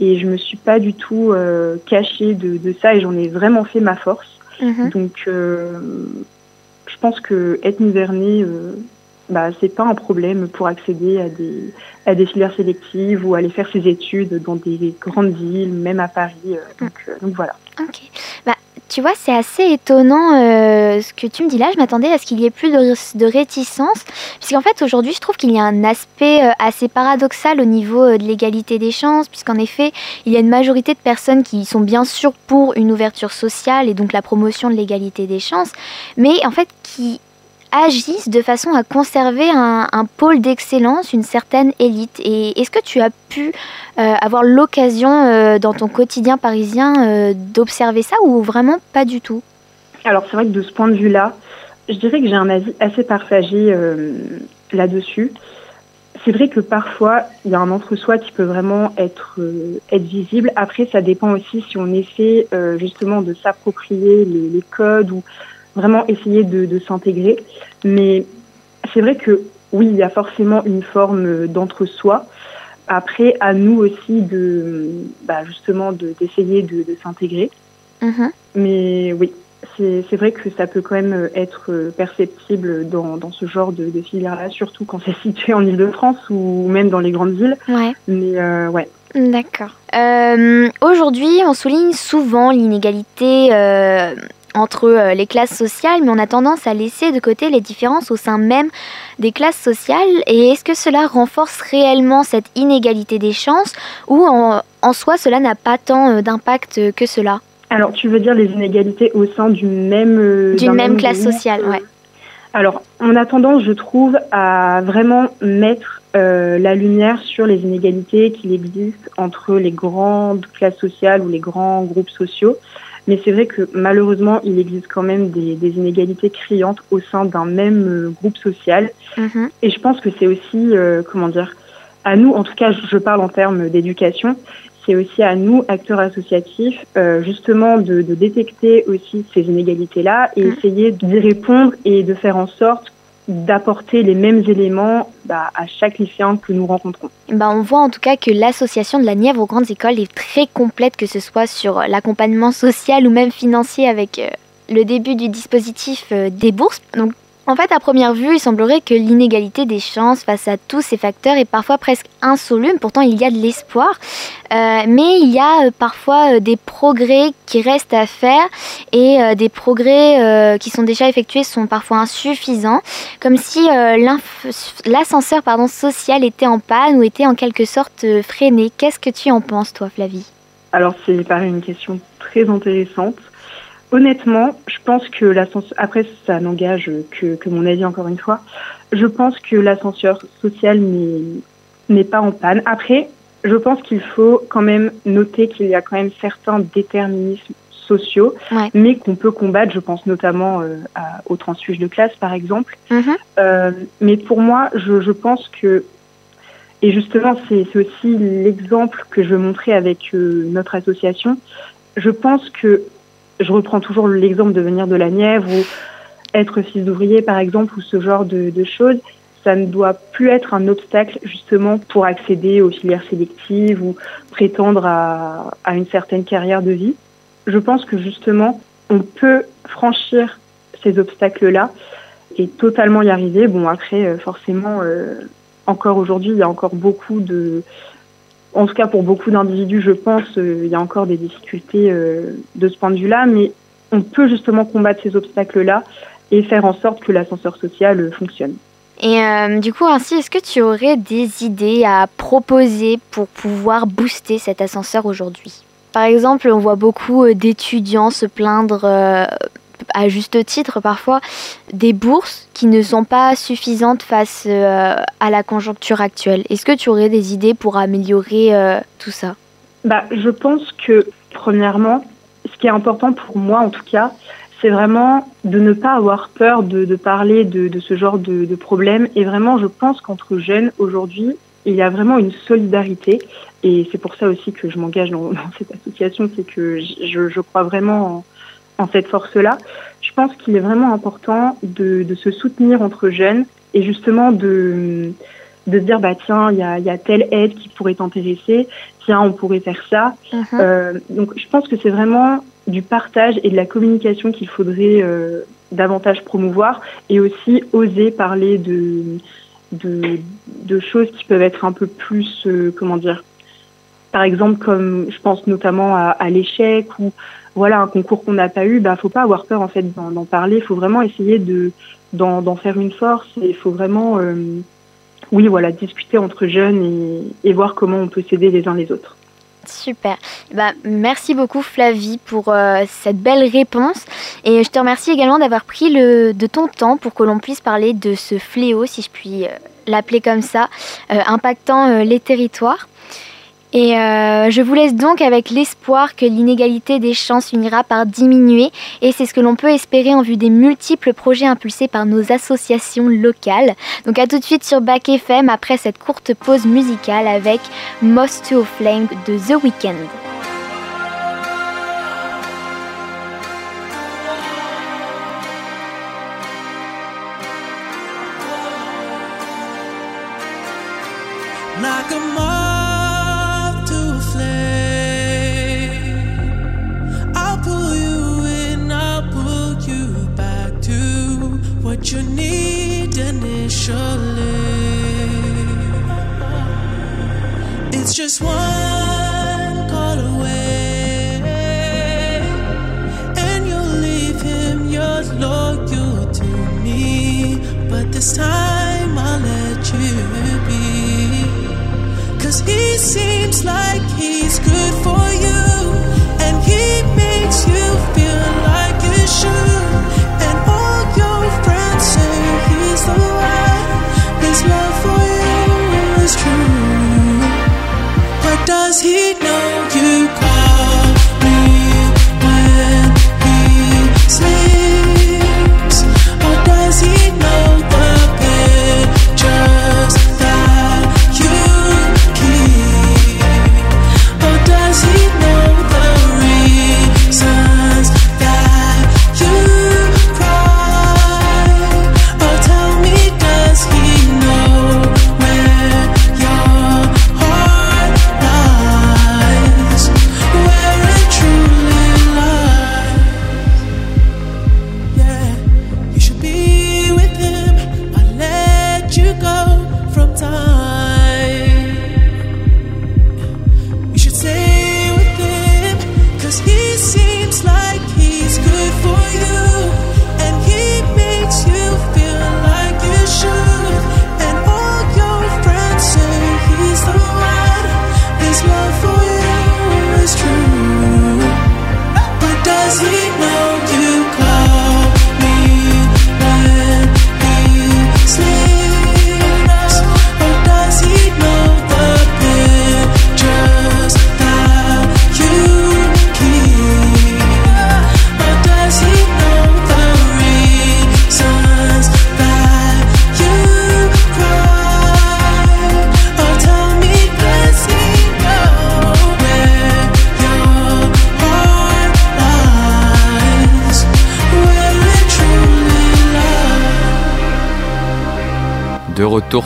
Et je me suis pas du tout euh, cachée de, de ça et j'en ai vraiment fait ma force. Mhm. Donc, euh, je pense que être nivernais, euh, bah, c'est pas un problème pour accéder à des, à des filières sélectives ou aller faire ses études dans des grandes villes, même à Paris. donc, donc voilà. Ok. Bah, tu vois, c'est assez étonnant euh, ce que tu me dis là. Je m'attendais à ce qu'il y ait plus de, de réticence. Puisqu'en fait, aujourd'hui, je trouve qu'il y a un aspect euh, assez paradoxal au niveau euh, de l'égalité des chances. Puisqu'en effet, il y a une majorité de personnes qui sont bien sûr pour une ouverture sociale et donc la promotion de l'égalité des chances. Mais en fait, qui agissent de façon à conserver un, pôle d'excellence, une certaine élite. Et est-ce que tu as pu euh, avoir l'occasion euh, dans ton quotidien parisien euh, d'observer ça ou vraiment pas du tout? Alors c'est vrai que de ce point de vue-là, je dirais que j'ai un avis assez partagé là-dessus. C'est vrai que parfois, il y a un entre-soi qui peut vraiment être, être visible. Après, ça dépend aussi si on essaie justement de s'approprier les, les codes ou vraiment essayer de, de s'intégrer. Mais c'est vrai que oui, il y a forcément une forme euh, d'entre-soi. Après, à nous aussi de, bah, justement, de- d'essayer de, de s'intégrer. Mhm. Mais oui, c'est c'est vrai que ça peut quand même être perceptible dans, dans ce genre de, de filière-là, surtout quand c'est situé en Ile-de-France ou même dans les grandes villes. Ouais. Mais euh, ouais. D'accord. Euh, Aujourd'hui, on souligne souvent l'inégalité euh, entre euh, les classes sociales, mais on a tendance à laisser de côté les différences au sein même des classes sociales. Et est-ce que cela renforce réellement cette inégalité des chances ou en, en soi cela n'a pas tant euh, d'impact que cela? Alors, tu veux dire les inégalités au sein d'une même... euh, D'une d'un même classe groupe, sociale, ouais. Alors, on a tendance, je trouve, à vraiment mettre euh, la lumière sur les inégalités qu'il existe entre les grandes classes sociales ou les grands groupes sociaux. Mais c'est vrai que malheureusement, il existe quand même des, des inégalités criantes au sein d'un même euh, groupe social. Mhm. Et je pense que c'est aussi, euh, comment dire, à nous, en tout cas, je parle en termes d'éducation, c'est aussi à nous, acteurs associatifs, euh, justement de, de détecter aussi ces inégalités-là et essayer d'y répondre et de faire en sorte d'apporter les mêmes éléments bah, à chaque lycéen que nous rencontrons. Bah, on voit en tout cas que l'association de la Nièvre aux grandes écoles est très complète, que ce soit sur l'accompagnement social ou même financier avec euh, le début du dispositif euh, des bourses. En fait, à première vue, il semblerait que l'inégalité des chances face à tous ces facteurs est parfois presque insoluble. Pourtant, il y a de l'espoir. Euh, mais il y a euh, parfois euh, des progrès qui restent à faire et des progrès qui sont déjà effectués sont parfois insuffisants, comme si l'ascenseur social était en panne ou était en quelque sorte freiné. Qu'est-ce que tu en penses, toi, Flavie? Alors, c'est pareil une question très intéressante. Honnêtement, je pense que l'ascenseur, après ça n'engage que, que mon avis encore une fois, je pense que l'ascenseur social n'est n'est pas en panne. Après, je pense qu'il faut quand même noter qu'il y a quand même certains déterminismes sociaux, Ouais. mais qu'on peut combattre, je pense notamment euh, à- au transfuge de classe par exemple. Mhm. Euh, mais pour moi, je, je pense que, et justement, c'est aussi l'exemple que je veux montrer avec euh, notre association. Je pense que, je reprends toujours l'exemple de venir de la Nièvre ou être fils d'ouvrier, par exemple, ou ce genre de, de choses. Ça ne doit plus être un obstacle justement pour accéder aux filières sélectives ou prétendre à, à une certaine carrière de vie. Je pense que justement, on peut franchir ces obstacles-là et totalement y arriver. Bon, après, euh, forcément, euh, encore aujourd'hui, il y a encore beaucoup de... En tout cas, pour beaucoup d'individus, je pense, euh, il y a encore des difficultés euh, de ce point de vue-là, mais on peut justement combattre ces obstacles-là et faire en sorte que l'ascenseur social euh, fonctionne. Et du coup, ainsi, est-ce que tu aurais des idées à proposer pour pouvoir booster cet ascenseur aujourd'hui? Par exemple, on voit beaucoup d'étudiants se plaindre, à juste titre parfois, des bourses qui ne sont pas suffisantes face euh, à la conjoncture actuelle. Est-ce que tu aurais des idées pour améliorer euh, tout ça? Bah, je pense que, premièrement, ce qui est important pour moi, en tout cas, c'est vraiment de ne pas avoir peur de, parler de, ce genre de, de problème. Et vraiment, je pense qu'entre jeunes, aujourd'hui, il y a vraiment une solidarité. Et c'est pour ça aussi que je m'engage dans, dans cette association, c'est que je, je crois vraiment en, cette force-là. Je pense qu'il est vraiment important de, de se soutenir entre jeunes et justement de, de se dire, bah tiens, il y a, il y a telle aide qui pourrait t'intéresser, tiens, on pourrait faire ça. Euh, donc je pense que c'est vraiment du partage et de la communication qu'il faudrait euh, davantage promouvoir et aussi oser parler de, de, de choses qui peuvent être un peu plus, euh, comment dire, par exemple, comme je pense notamment à, à l'échec ou voilà un concours qu'on n'a pas eu, bah faut pas avoir peur en fait d'en parler. Il faut vraiment essayer de d'en faire une force. Il faut vraiment, euh, oui voilà, discuter entre jeunes et, voir comment on peut s'aider les uns les autres. Super. Bah, merci beaucoup Flavie pour euh, cette belle réponse. Et je te remercie également d'avoir pris le, de ton temps pour que l'on puisse parler de ce fléau, si je puis euh, l'appeler comme ça, impactant les territoires. Et euh, je vous laisse donc avec l'espoir que l'inégalité des chances finira par diminuer. Et c'est ce que l'on peut espérer en vue des multiples projets impulsés par nos associations locales. Donc à tout de suite sur Back FM après cette courte pause musicale avec Moss to a Flame de The Weeknd. You need initially. It's just one call away, and you'll leave him, you're loyal to me. But this time I'll let you be. Cause he seems like he's good for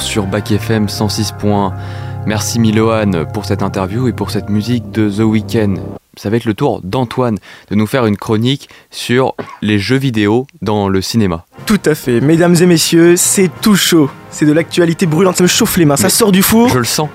sur Bac FM 106. Merci Milohan pour cette interview et pour cette musique de The Weeknd. Ça va être le tour d'Antoine de nous faire une chronique sur les jeux vidéo dans le cinéma. Tout à fait, mesdames et messieurs, c'est tout chaud. C'est de l'actualité brûlante, ça me chauffe les mains, ça sort du four. Je le sens.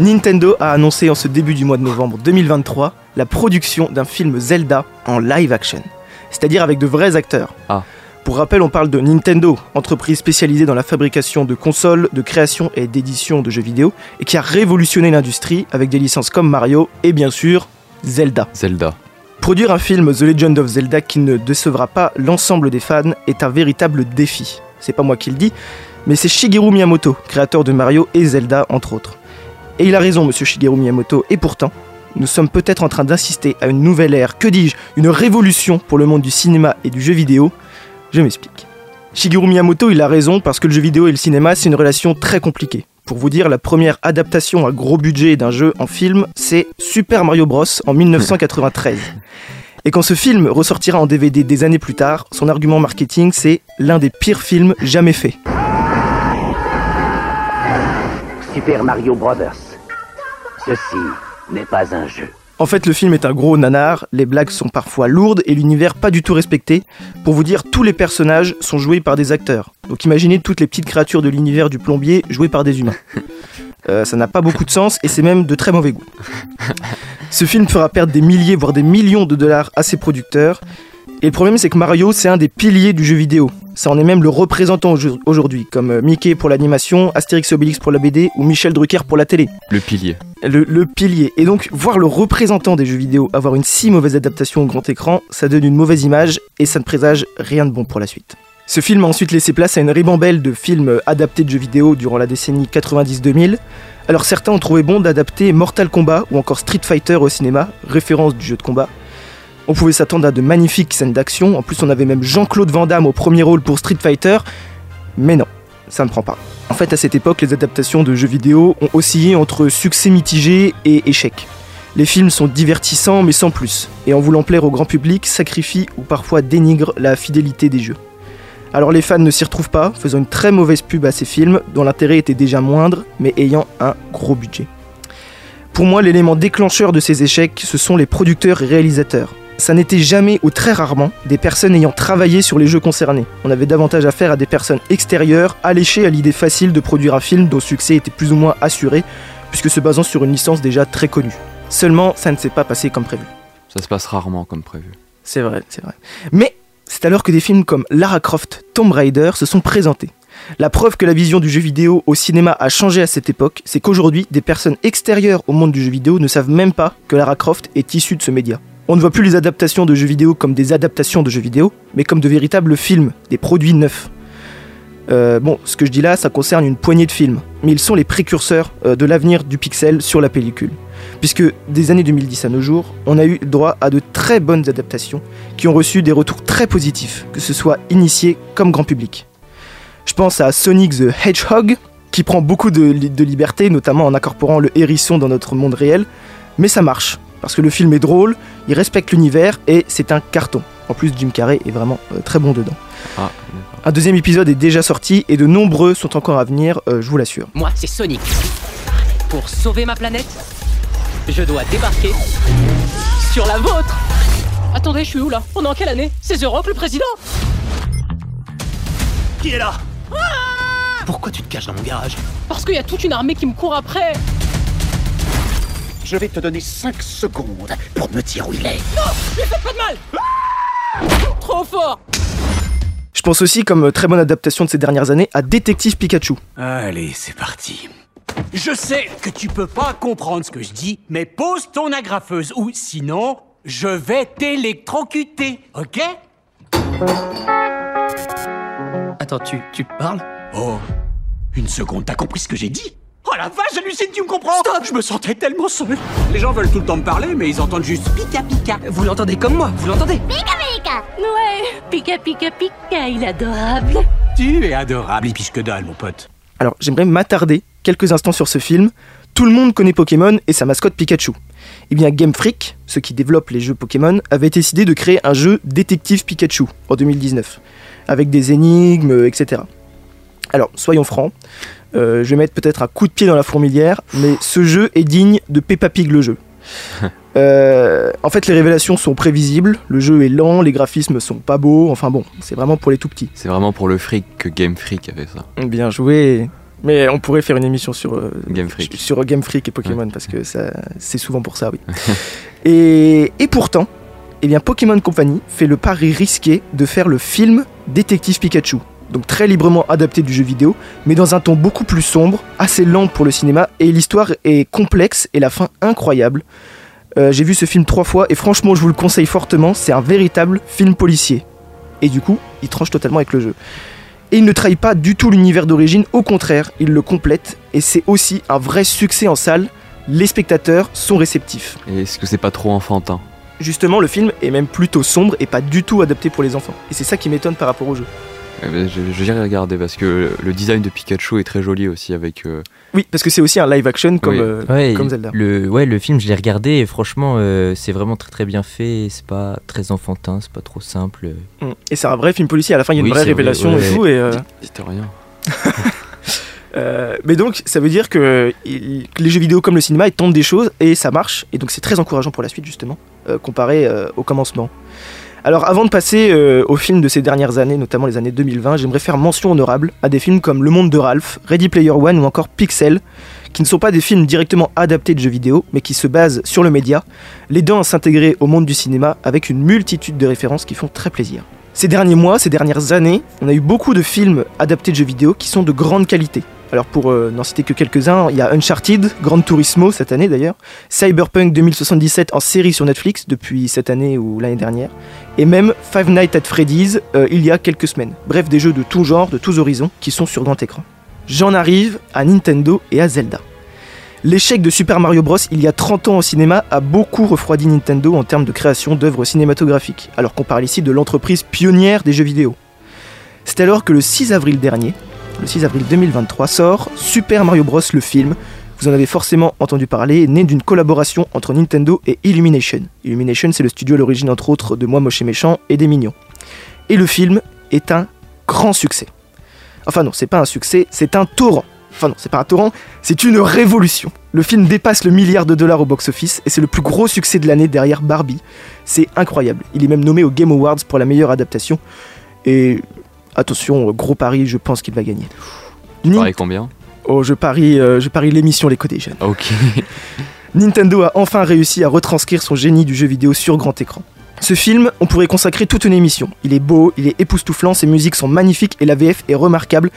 Nintendo a annoncé en ce début du mois de novembre 2023 la production d'un film Zelda en live action, c'est-à-dire avec de vrais acteurs. Ah. Pour rappel, on parle de Nintendo, entreprise spécialisée dans la fabrication de consoles, de création et d'édition de jeux vidéo, et qui a révolutionné l'industrie avec des licences comme Mario et bien sûr Zelda. Zelda. Produire un film The Legend of Zelda qui ne décevra pas l'ensemble des fans est un véritable défi. C'est pas moi qui le dis, mais c'est Shigeru Miyamoto, créateur de Mario et Zelda entre autres. Et il a raison, monsieur Shigeru Miyamoto, et pourtant, nous sommes peut-être en train d'assister à une nouvelle ère, que dis-je, une révolution pour le monde du cinéma et du jeu vidéo. Je m'explique. Shigeru Miyamoto, il a raison parce que le jeu vidéo et le cinéma, c'est une relation très compliquée. Pour vous dire, la première adaptation à gros budget d'un jeu en film, c'est Super Mario Bros. en 1993. Et quand ce film ressortira en DVD des années plus tard, son argument marketing, c'est l'un des pires films jamais faits. Super Mario Brothers. Ceci n'est pas un jeu. En fait, le film est un gros nanar, les blagues sont parfois lourdes et l'univers pas du tout respecté. Pour vous dire, tous les personnages sont joués par des acteurs. Donc imaginez toutes les petites créatures de l'univers du plombier jouées par des humains. Euh, ça n'a pas beaucoup de sens et c'est même de très mauvais goût. Ce film fera perdre des milliers, voire des millions de dollars à ses producteurs. Et le problème, c'est que Mario, c'est un des piliers du jeu vidéo. Ça en est même le représentant au- aujourd'hui, comme euh, Mickey pour l'animation, Astérix et Obélix pour la BD ou Michel Drucker pour la télé. Le pilier. Le, le pilier. Et donc, voir le représentant des jeux vidéo avoir une si mauvaise adaptation au grand écran, ça donne une mauvaise image et ça ne présage rien de bon pour la suite. Ce film a ensuite laissé place à une ribambelle de films adaptés de jeux vidéo durant la décennie 90-2000. Alors certains ont trouvé bon d'adapter Mortal Kombat ou encore Street Fighter au cinéma, référence du jeu de combat. On pouvait s'attendre à de magnifiques scènes d'action, en plus on avait même Jean-Claude Van Damme au premier rôle pour Street Fighter, mais non, ça ne prend pas. En fait, à cette époque, les adaptations de jeux vidéo ont oscillé entre succès mitigé et échec. Les films sont divertissants mais sans plus, et en voulant plaire au grand public, sacrifient ou parfois dénigrent la fidélité des jeux. Alors les fans ne s'y retrouvent pas, faisant une très mauvaise pub à ces films, dont l'intérêt était déjà moindre, mais ayant un gros budget. Pour moi, l'élément déclencheur de ces échecs, ce sont les producteurs et réalisateurs. Ça n'était jamais ou très rarement des personnes ayant travaillé sur les jeux concernés. On avait davantage affaire à des personnes extérieures, alléchées à l'idée facile de produire un film dont le succès était plus ou moins assuré, puisque se basant sur une licence déjà très connue. Seulement, ça ne s'est pas passé comme prévu. Ça se passe rarement comme prévu. C'est vrai, c'est vrai. Mais c'est alors que des films comme Lara Croft, Tomb Raider se sont présentés. La preuve que la vision du jeu vidéo au cinéma a changé à cette époque, c'est qu'aujourd'hui, des personnes extérieures au monde du jeu vidéo ne savent même pas que Lara Croft est issue de ce média. On ne voit plus les adaptations de jeux vidéo comme des adaptations de jeux vidéo, mais comme de véritables films, des produits neufs. Euh, bon, ce que je dis là, ça concerne une poignée de films, mais ils sont les précurseurs euh, de l'avenir du pixel sur la pellicule. Puisque des années 2010 à nos jours, on a eu droit à de très bonnes adaptations qui ont reçu des retours très positifs, que ce soit initiés comme grand public. Je pense à Sonic the Hedgehog, qui prend beaucoup de, de liberté, notamment en incorporant le hérisson dans notre monde réel, mais ça marche, parce que le film est drôle, il respecte l'univers et c'est un carton. En plus, Jim Carrey est vraiment euh, très bon dedans. Ah, Un deuxième épisode est déjà sorti et de nombreux sont encore à venir, euh, je vous l'assure. Moi, c'est Sonic. Pour sauver ma planète, je dois débarquer sur la vôtre. Attendez, je suis où là? On est en quelle année? C'est The Rock le président? Qui est là? Pourquoi tu te caches dans mon garage? Parce qu'il y a toute une armée qui me court après. Je vais te donner 5 secondes pour me dire où il est. Non Lui faites pas de mal Trop fort Je pense aussi, comme euh, très bonne adaptation de ces dernières années, à Détective Pikachu. Allez, c'est parti. Je sais que tu peux pas comprendre ce que je dis, mais pose ton agrafeuse ou sinon, je vais t'électrocuter, ok? Attends, tu, tu parles? Oh, une seconde, t'as compris ce que j'ai dit? Oh la vache, hallucine, tu me comprends Stop Je me sentais tellement seul. Les gens veulent tout le temps me parler, mais ils entendent juste pika pika. Vous l'entendez comme moi, vous l'entendez Pika pika Ouais, pika pika pika, il est adorable. Tu es adorable, et puis que dalle, mon pote. Alors, j'aimerais m'attarder quelques instants sur ce film. Tout le monde connaît Pokémon et sa mascotte Pikachu. Eh bien, Game Freak, ceux qui développent les jeux Pokémon, avait décidé de créer un jeu Détective Pikachu en 2019, avec des énigmes, etc. Alors, soyons francs, je vais mettre peut-être un coup de pied dans la fourmilière, mais ce jeu est digne de Peppa Pig le jeu. Euh, en fait, les révélations sont prévisibles, le jeu est lent, les graphismes sont pas beaux, enfin bon, c'est vraiment pour les tout petits. C'est vraiment pour le fric que Game Freak a fait ça. Bien joué. Mais on pourrait faire une émission sur euh, Game Freak. sur Game Freak et Pokémon parce que ça c'est souvent pour ça, oui. et, et pourtant, eh bien Pokémon Company fait le pari risqué de faire le film Détective Pikachu. Donc très librement adapté du jeu vidéo, mais dans un ton beaucoup plus sombre, assez lent pour le cinéma, et l'histoire est complexe et la fin incroyable. Euh, J'ai vu ce film trois fois et franchement je vous le conseille fortement, c'est un véritable film policier. Et du coup, il tranche totalement avec le jeu. Et il ne trahit pas du tout l'univers d'origine, au contraire, il le complète, et c'est aussi un vrai succès en salle, les spectateurs sont réceptifs. Et est-ce que c'est pas trop enfantin? Justement, le film est même plutôt sombre et pas du tout adapté pour les enfants. Et c'est ça qui m'étonne par rapport au jeu. Eh ben, Je, vais regarder parce que le design de Pikachu est très joli aussi avec. euh, Oui, parce que c'est aussi un live action comme, Oui. euh, Ouais, comme Zelda. Le, ouais, le film, je l'ai regardé et franchement, euh, c'est vraiment très très bien fait. C'est pas très enfantin, c'est pas trop simple. Mm. Et c'est un vrai film policier, à la fin il y a une Oui, vraie c'est vrai, révélation ouais, et tout. Et, euh, C'était rien. Euh, mais donc, ça veut dire que, il- que les jeux vidéo comme le cinéma, ils tentent des choses et ça marche. Et donc, c'est très encourageant pour la suite, justement, euh, comparé euh, au commencement. Alors, avant de passer euh, aux films de ces dernières années, notamment les années 2020, j'aimerais faire mention honorable à des films comme Le Monde de Ralph, Ready Player One ou encore Pixel, qui ne sont pas des films directement adaptés de jeux vidéo, mais qui se basent sur le média, l'aidant à s'intégrer au monde du cinéma avec une multitude de références qui font très plaisir. Ces derniers mois, ces dernières années, on a eu beaucoup de films adaptés de jeux vidéo qui sont de grande qualité. Alors pour euh, n'en citer que quelques-uns, il y a Uncharted, Gran Turismo cette année d'ailleurs, Cyberpunk 2077 en série sur Netflix depuis cette année ou l'année dernière, et même Five Nights at Freddy's euh, il y a quelques semaines. Bref, des jeux de tout genre, de tous horizons, qui sont sur grand écran. J'en arrive à Nintendo et à Zelda. L'échec de Super Mario Bros. il y a 30 ans au cinéma a beaucoup refroidi Nintendo en termes de création d'œuvres cinématographiques, alors qu'on parle ici de l'entreprise pionnière des jeux vidéo. C'est alors que le 6 avril dernier, le 6 avril 2023, sort Super Mario Bros. le film. Vous en avez forcément entendu parler, né d'une collaboration entre Nintendo et Illumination. Illumination, c'est le studio à l'origine entre autres de Moi Moche et Méchant et des Mignons. Et le film est un grand succès. Enfin non, c'est pas un succès, c'est un torrent. Enfin non, c'est pas un torrent, c'est une révolution. Le film dépasse le milliard de dollars au box-office et c'est le plus gros succès de l'année derrière Barbie. C'est incroyable. Il est même nommé au Game Awards pour la meilleure adaptation. Et attention, gros pari, je pense qu'il va gagner. Nin- combien? Oh, je parie, euh, je parie l'émission Les Codes des Jeunes. Ok. Nintendo a enfin réussi à retranscrire son génie du jeu vidéo sur grand écran. Ce film, on pourrait consacrer toute une émission. Il est beau, il est époustouflant, ses musiques sont magnifiques et la VF est remarquable.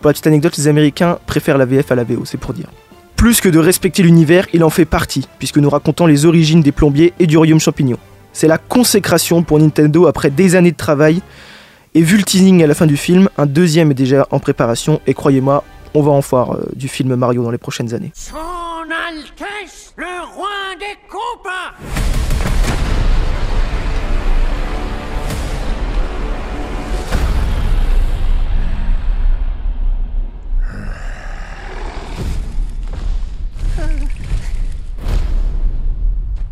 Pour la petite anecdote, les Américains préfèrent la VF à la VO, c'est pour dire. Plus que de respecter l'univers, il en fait partie, puisque nous racontons les origines des plombiers et du royaume champignon. C'est la consécration pour Nintendo après des années de travail. Et vu le teasing à la fin du film, un deuxième est déjà en préparation, et croyez-moi, on va en voir euh, du film Mario dans les prochaines années. Son Altesse, le roi des combats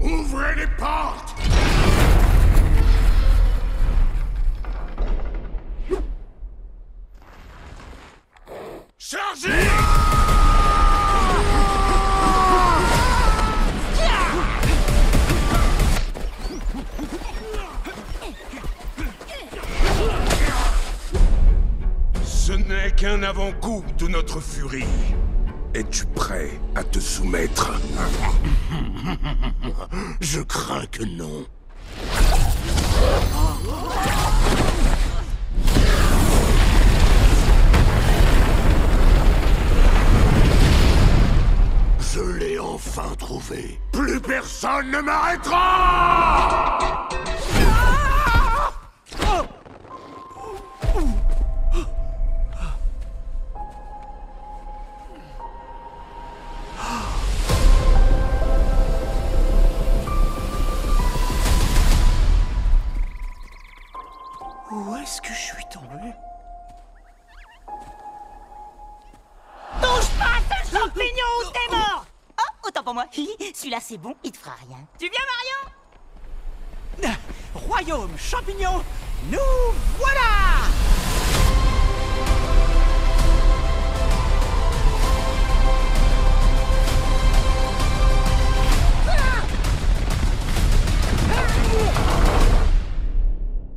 Ouvrez les portes Chargez Ce n'est qu'un avant-goût de notre furie. Es-tu prêt à te soumettre? Je crains que non. Je l'ai enfin trouvé. Plus personne ne m'arrêtera Où est-ce que je suis tombé Touche pas à ce champignon ou t'es mort autant pour moi. Celui-là, c'est bon, il te fera rien. Tu viens, Marion? Royaume champignon, nous voilà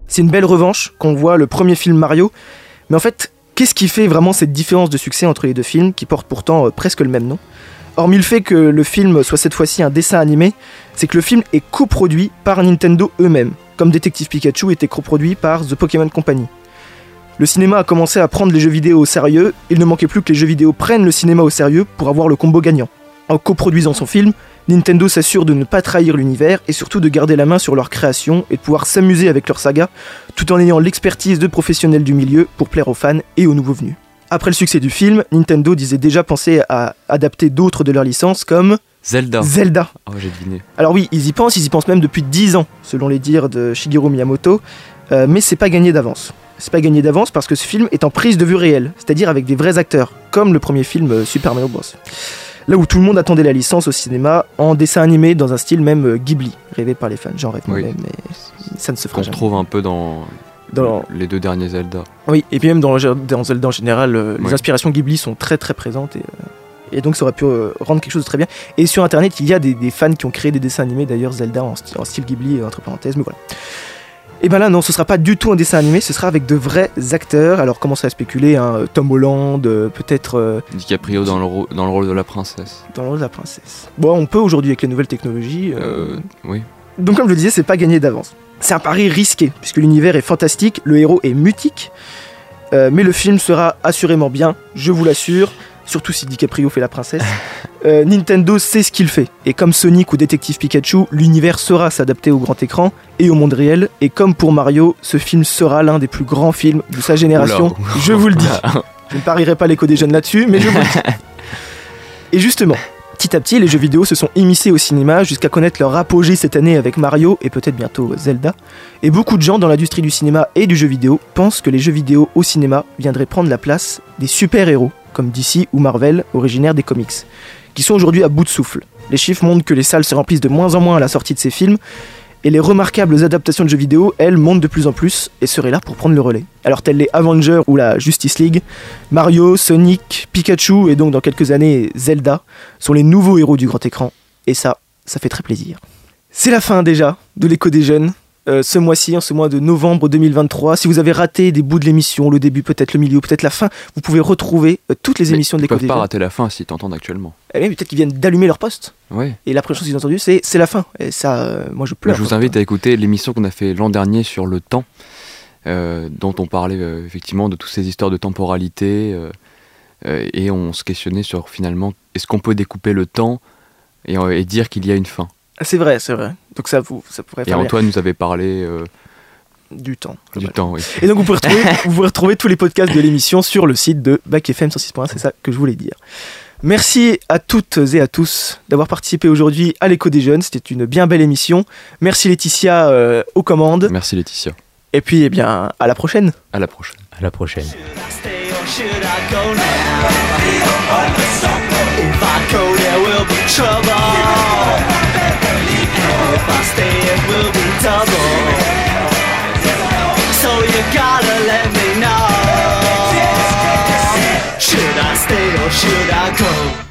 C'est une belle revanche qu'on voit le premier film Mario. Mais en fait, qu'est-ce qui fait vraiment cette différence de succès entre les deux films qui portent pourtant euh, presque le même nom? Hormis le fait que le film soit cette fois-ci un dessin animé, c'est que le film est coproduit par Nintendo eux-mêmes, comme Détective Pikachu était coproduit par The Pokémon Company. Le cinéma a commencé à prendre les jeux vidéo au sérieux, il ne manquait plus que les jeux vidéo prennent le cinéma au sérieux pour avoir le combo gagnant. En coproduisant son film, Nintendo s'assure de ne pas trahir l'univers et surtout de garder la main sur leur création et de pouvoir s'amuser avec leur saga tout en ayant l'expertise de professionnels du milieu pour plaire aux fans et aux nouveaux venus. Après le succès du film, Nintendo disait déjà penser à adapter d'autres de leurs licences comme Zelda. Zelda. Oh, j'ai deviné. Alors oui, ils y pensent, ils y pensent même depuis 10 ans, selon les dires de Shigeru Miyamoto, euh, mais c'est pas gagné d'avance. C'est pas gagné d'avance parce que ce film est en prise de vue réelle, c'est-à-dire avec des vrais acteurs, comme le premier film euh, Super Mario Bros. Là où tout le monde attendait la licence au cinéma en dessin animé dans un style même euh, Ghibli, rêvé par les fans. J'en rêve Oui. moi-même, mais ça ne se fera Qu'on jamais. retrouve un peu dans Dans... Les deux derniers Zelda. Oui, et puis même dans, dans Zelda en général, euh, les inspirations Ghibli sont très très présentes et, euh, et donc ça aurait pu euh, rendre quelque chose de très bien. Et sur internet, il y a des, des fans qui ont créé des dessins animés d'ailleurs Zelda en, style Ghibli entre parenthèses, mais voilà. Et ben là non, ce sera pas du tout un dessin animé, ce sera avec de vrais acteurs. Alors commencez à spéculer, hein, Tom Holland, peut-être DiCaprio dans le, dans le rôle de la princesse. dans le rôle de la princesse. Bon, on peut aujourd'hui avec les nouvelles technologies. oui. Donc comme je le disais, c'est pas gagné d'avance. C'est un pari risqué, puisque l'univers est fantastique, le héros est mutique, euh, mais le film sera assurément bien, je vous l'assure, surtout si DiCaprio fait la princesse. Euh, Nintendo sait ce qu'il fait, et comme Sonic ou Détective Pikachu, l'univers saura s'adapter au grand écran et au monde réel, et comme pour Mario, ce film sera l'un des plus grands films de sa génération, Oula. je vous le dis. Je ne parierai pas l'écho des jeunes là-dessus, mais je vous le dis. Et justement, petit à petit, les jeux vidéo se sont immiscés au cinéma jusqu'à connaître leur apogée cette année avec Mario et peut-être bientôt Zelda. Et beaucoup de gens dans l'industrie du cinéma et du jeu vidéo pensent que les jeux vidéo au cinéma viendraient prendre la place des super-héros comme DC ou Marvel, originaires des comics, qui sont aujourd'hui à bout de souffle. Les chiffres montrent que les salles se remplissent de moins en moins à la sortie de ces films, et les remarquables adaptations de jeux vidéo, elles, montent de plus en plus et seraient là pour prendre le relais. Alors tels les Avengers ou la Justice League, Mario, Sonic, Pikachu et donc dans quelques années Zelda sont les nouveaux héros du grand écran. Et ça, ça fait très plaisir. C'est la fin déjà de l'écho des jeunes. Euh, ce mois-ci, en ce mois de novembre 2023. Si vous avez raté des bouts de l'émission, le début, peut-être le milieu, peut-être la fin, vous pouvez retrouver euh, toutes les Mais émissions de Ils l'écho peuvent pas rater la fin s'ils t'entendent actuellement. Eh bien, peut-être qu'ils viennent d'allumer leur poste. Ouais. Et la première chose qu'ils ont entendu, c'est c'est la fin. Et ça, euh, moi je pleure. Je vous invite à écouter l'émission qu'on a fait l'an dernier sur le temps, dont on parlait effectivement de toutes ces histoires de temporalité, et on se questionnait sur finalement est-ce qu'on peut découper le temps et, et dire qu'il y a une fin? C'est vrai, c'est vrai. Donc ça, vous, ça pourrait Et bien. Antoine nous avait parlé euh, du temps. Du temps, oui. Et donc vous pouvez, retrouver, vous pouvez retrouver tous les podcasts de l'émission sur le site de Bac FM 106.1, c'est ça que je voulais dire. Merci à toutes et à tous d'avoir participé aujourd'hui à l'écho des jeunes, c'était une bien belle émission. Merci Laetitia euh, aux commandes. Merci Laetitia. Et puis eh bien à la prochaine. À la prochaine. À la prochaine. If I stay, it will be double. So you gotta let me know. Should I stay or should I go?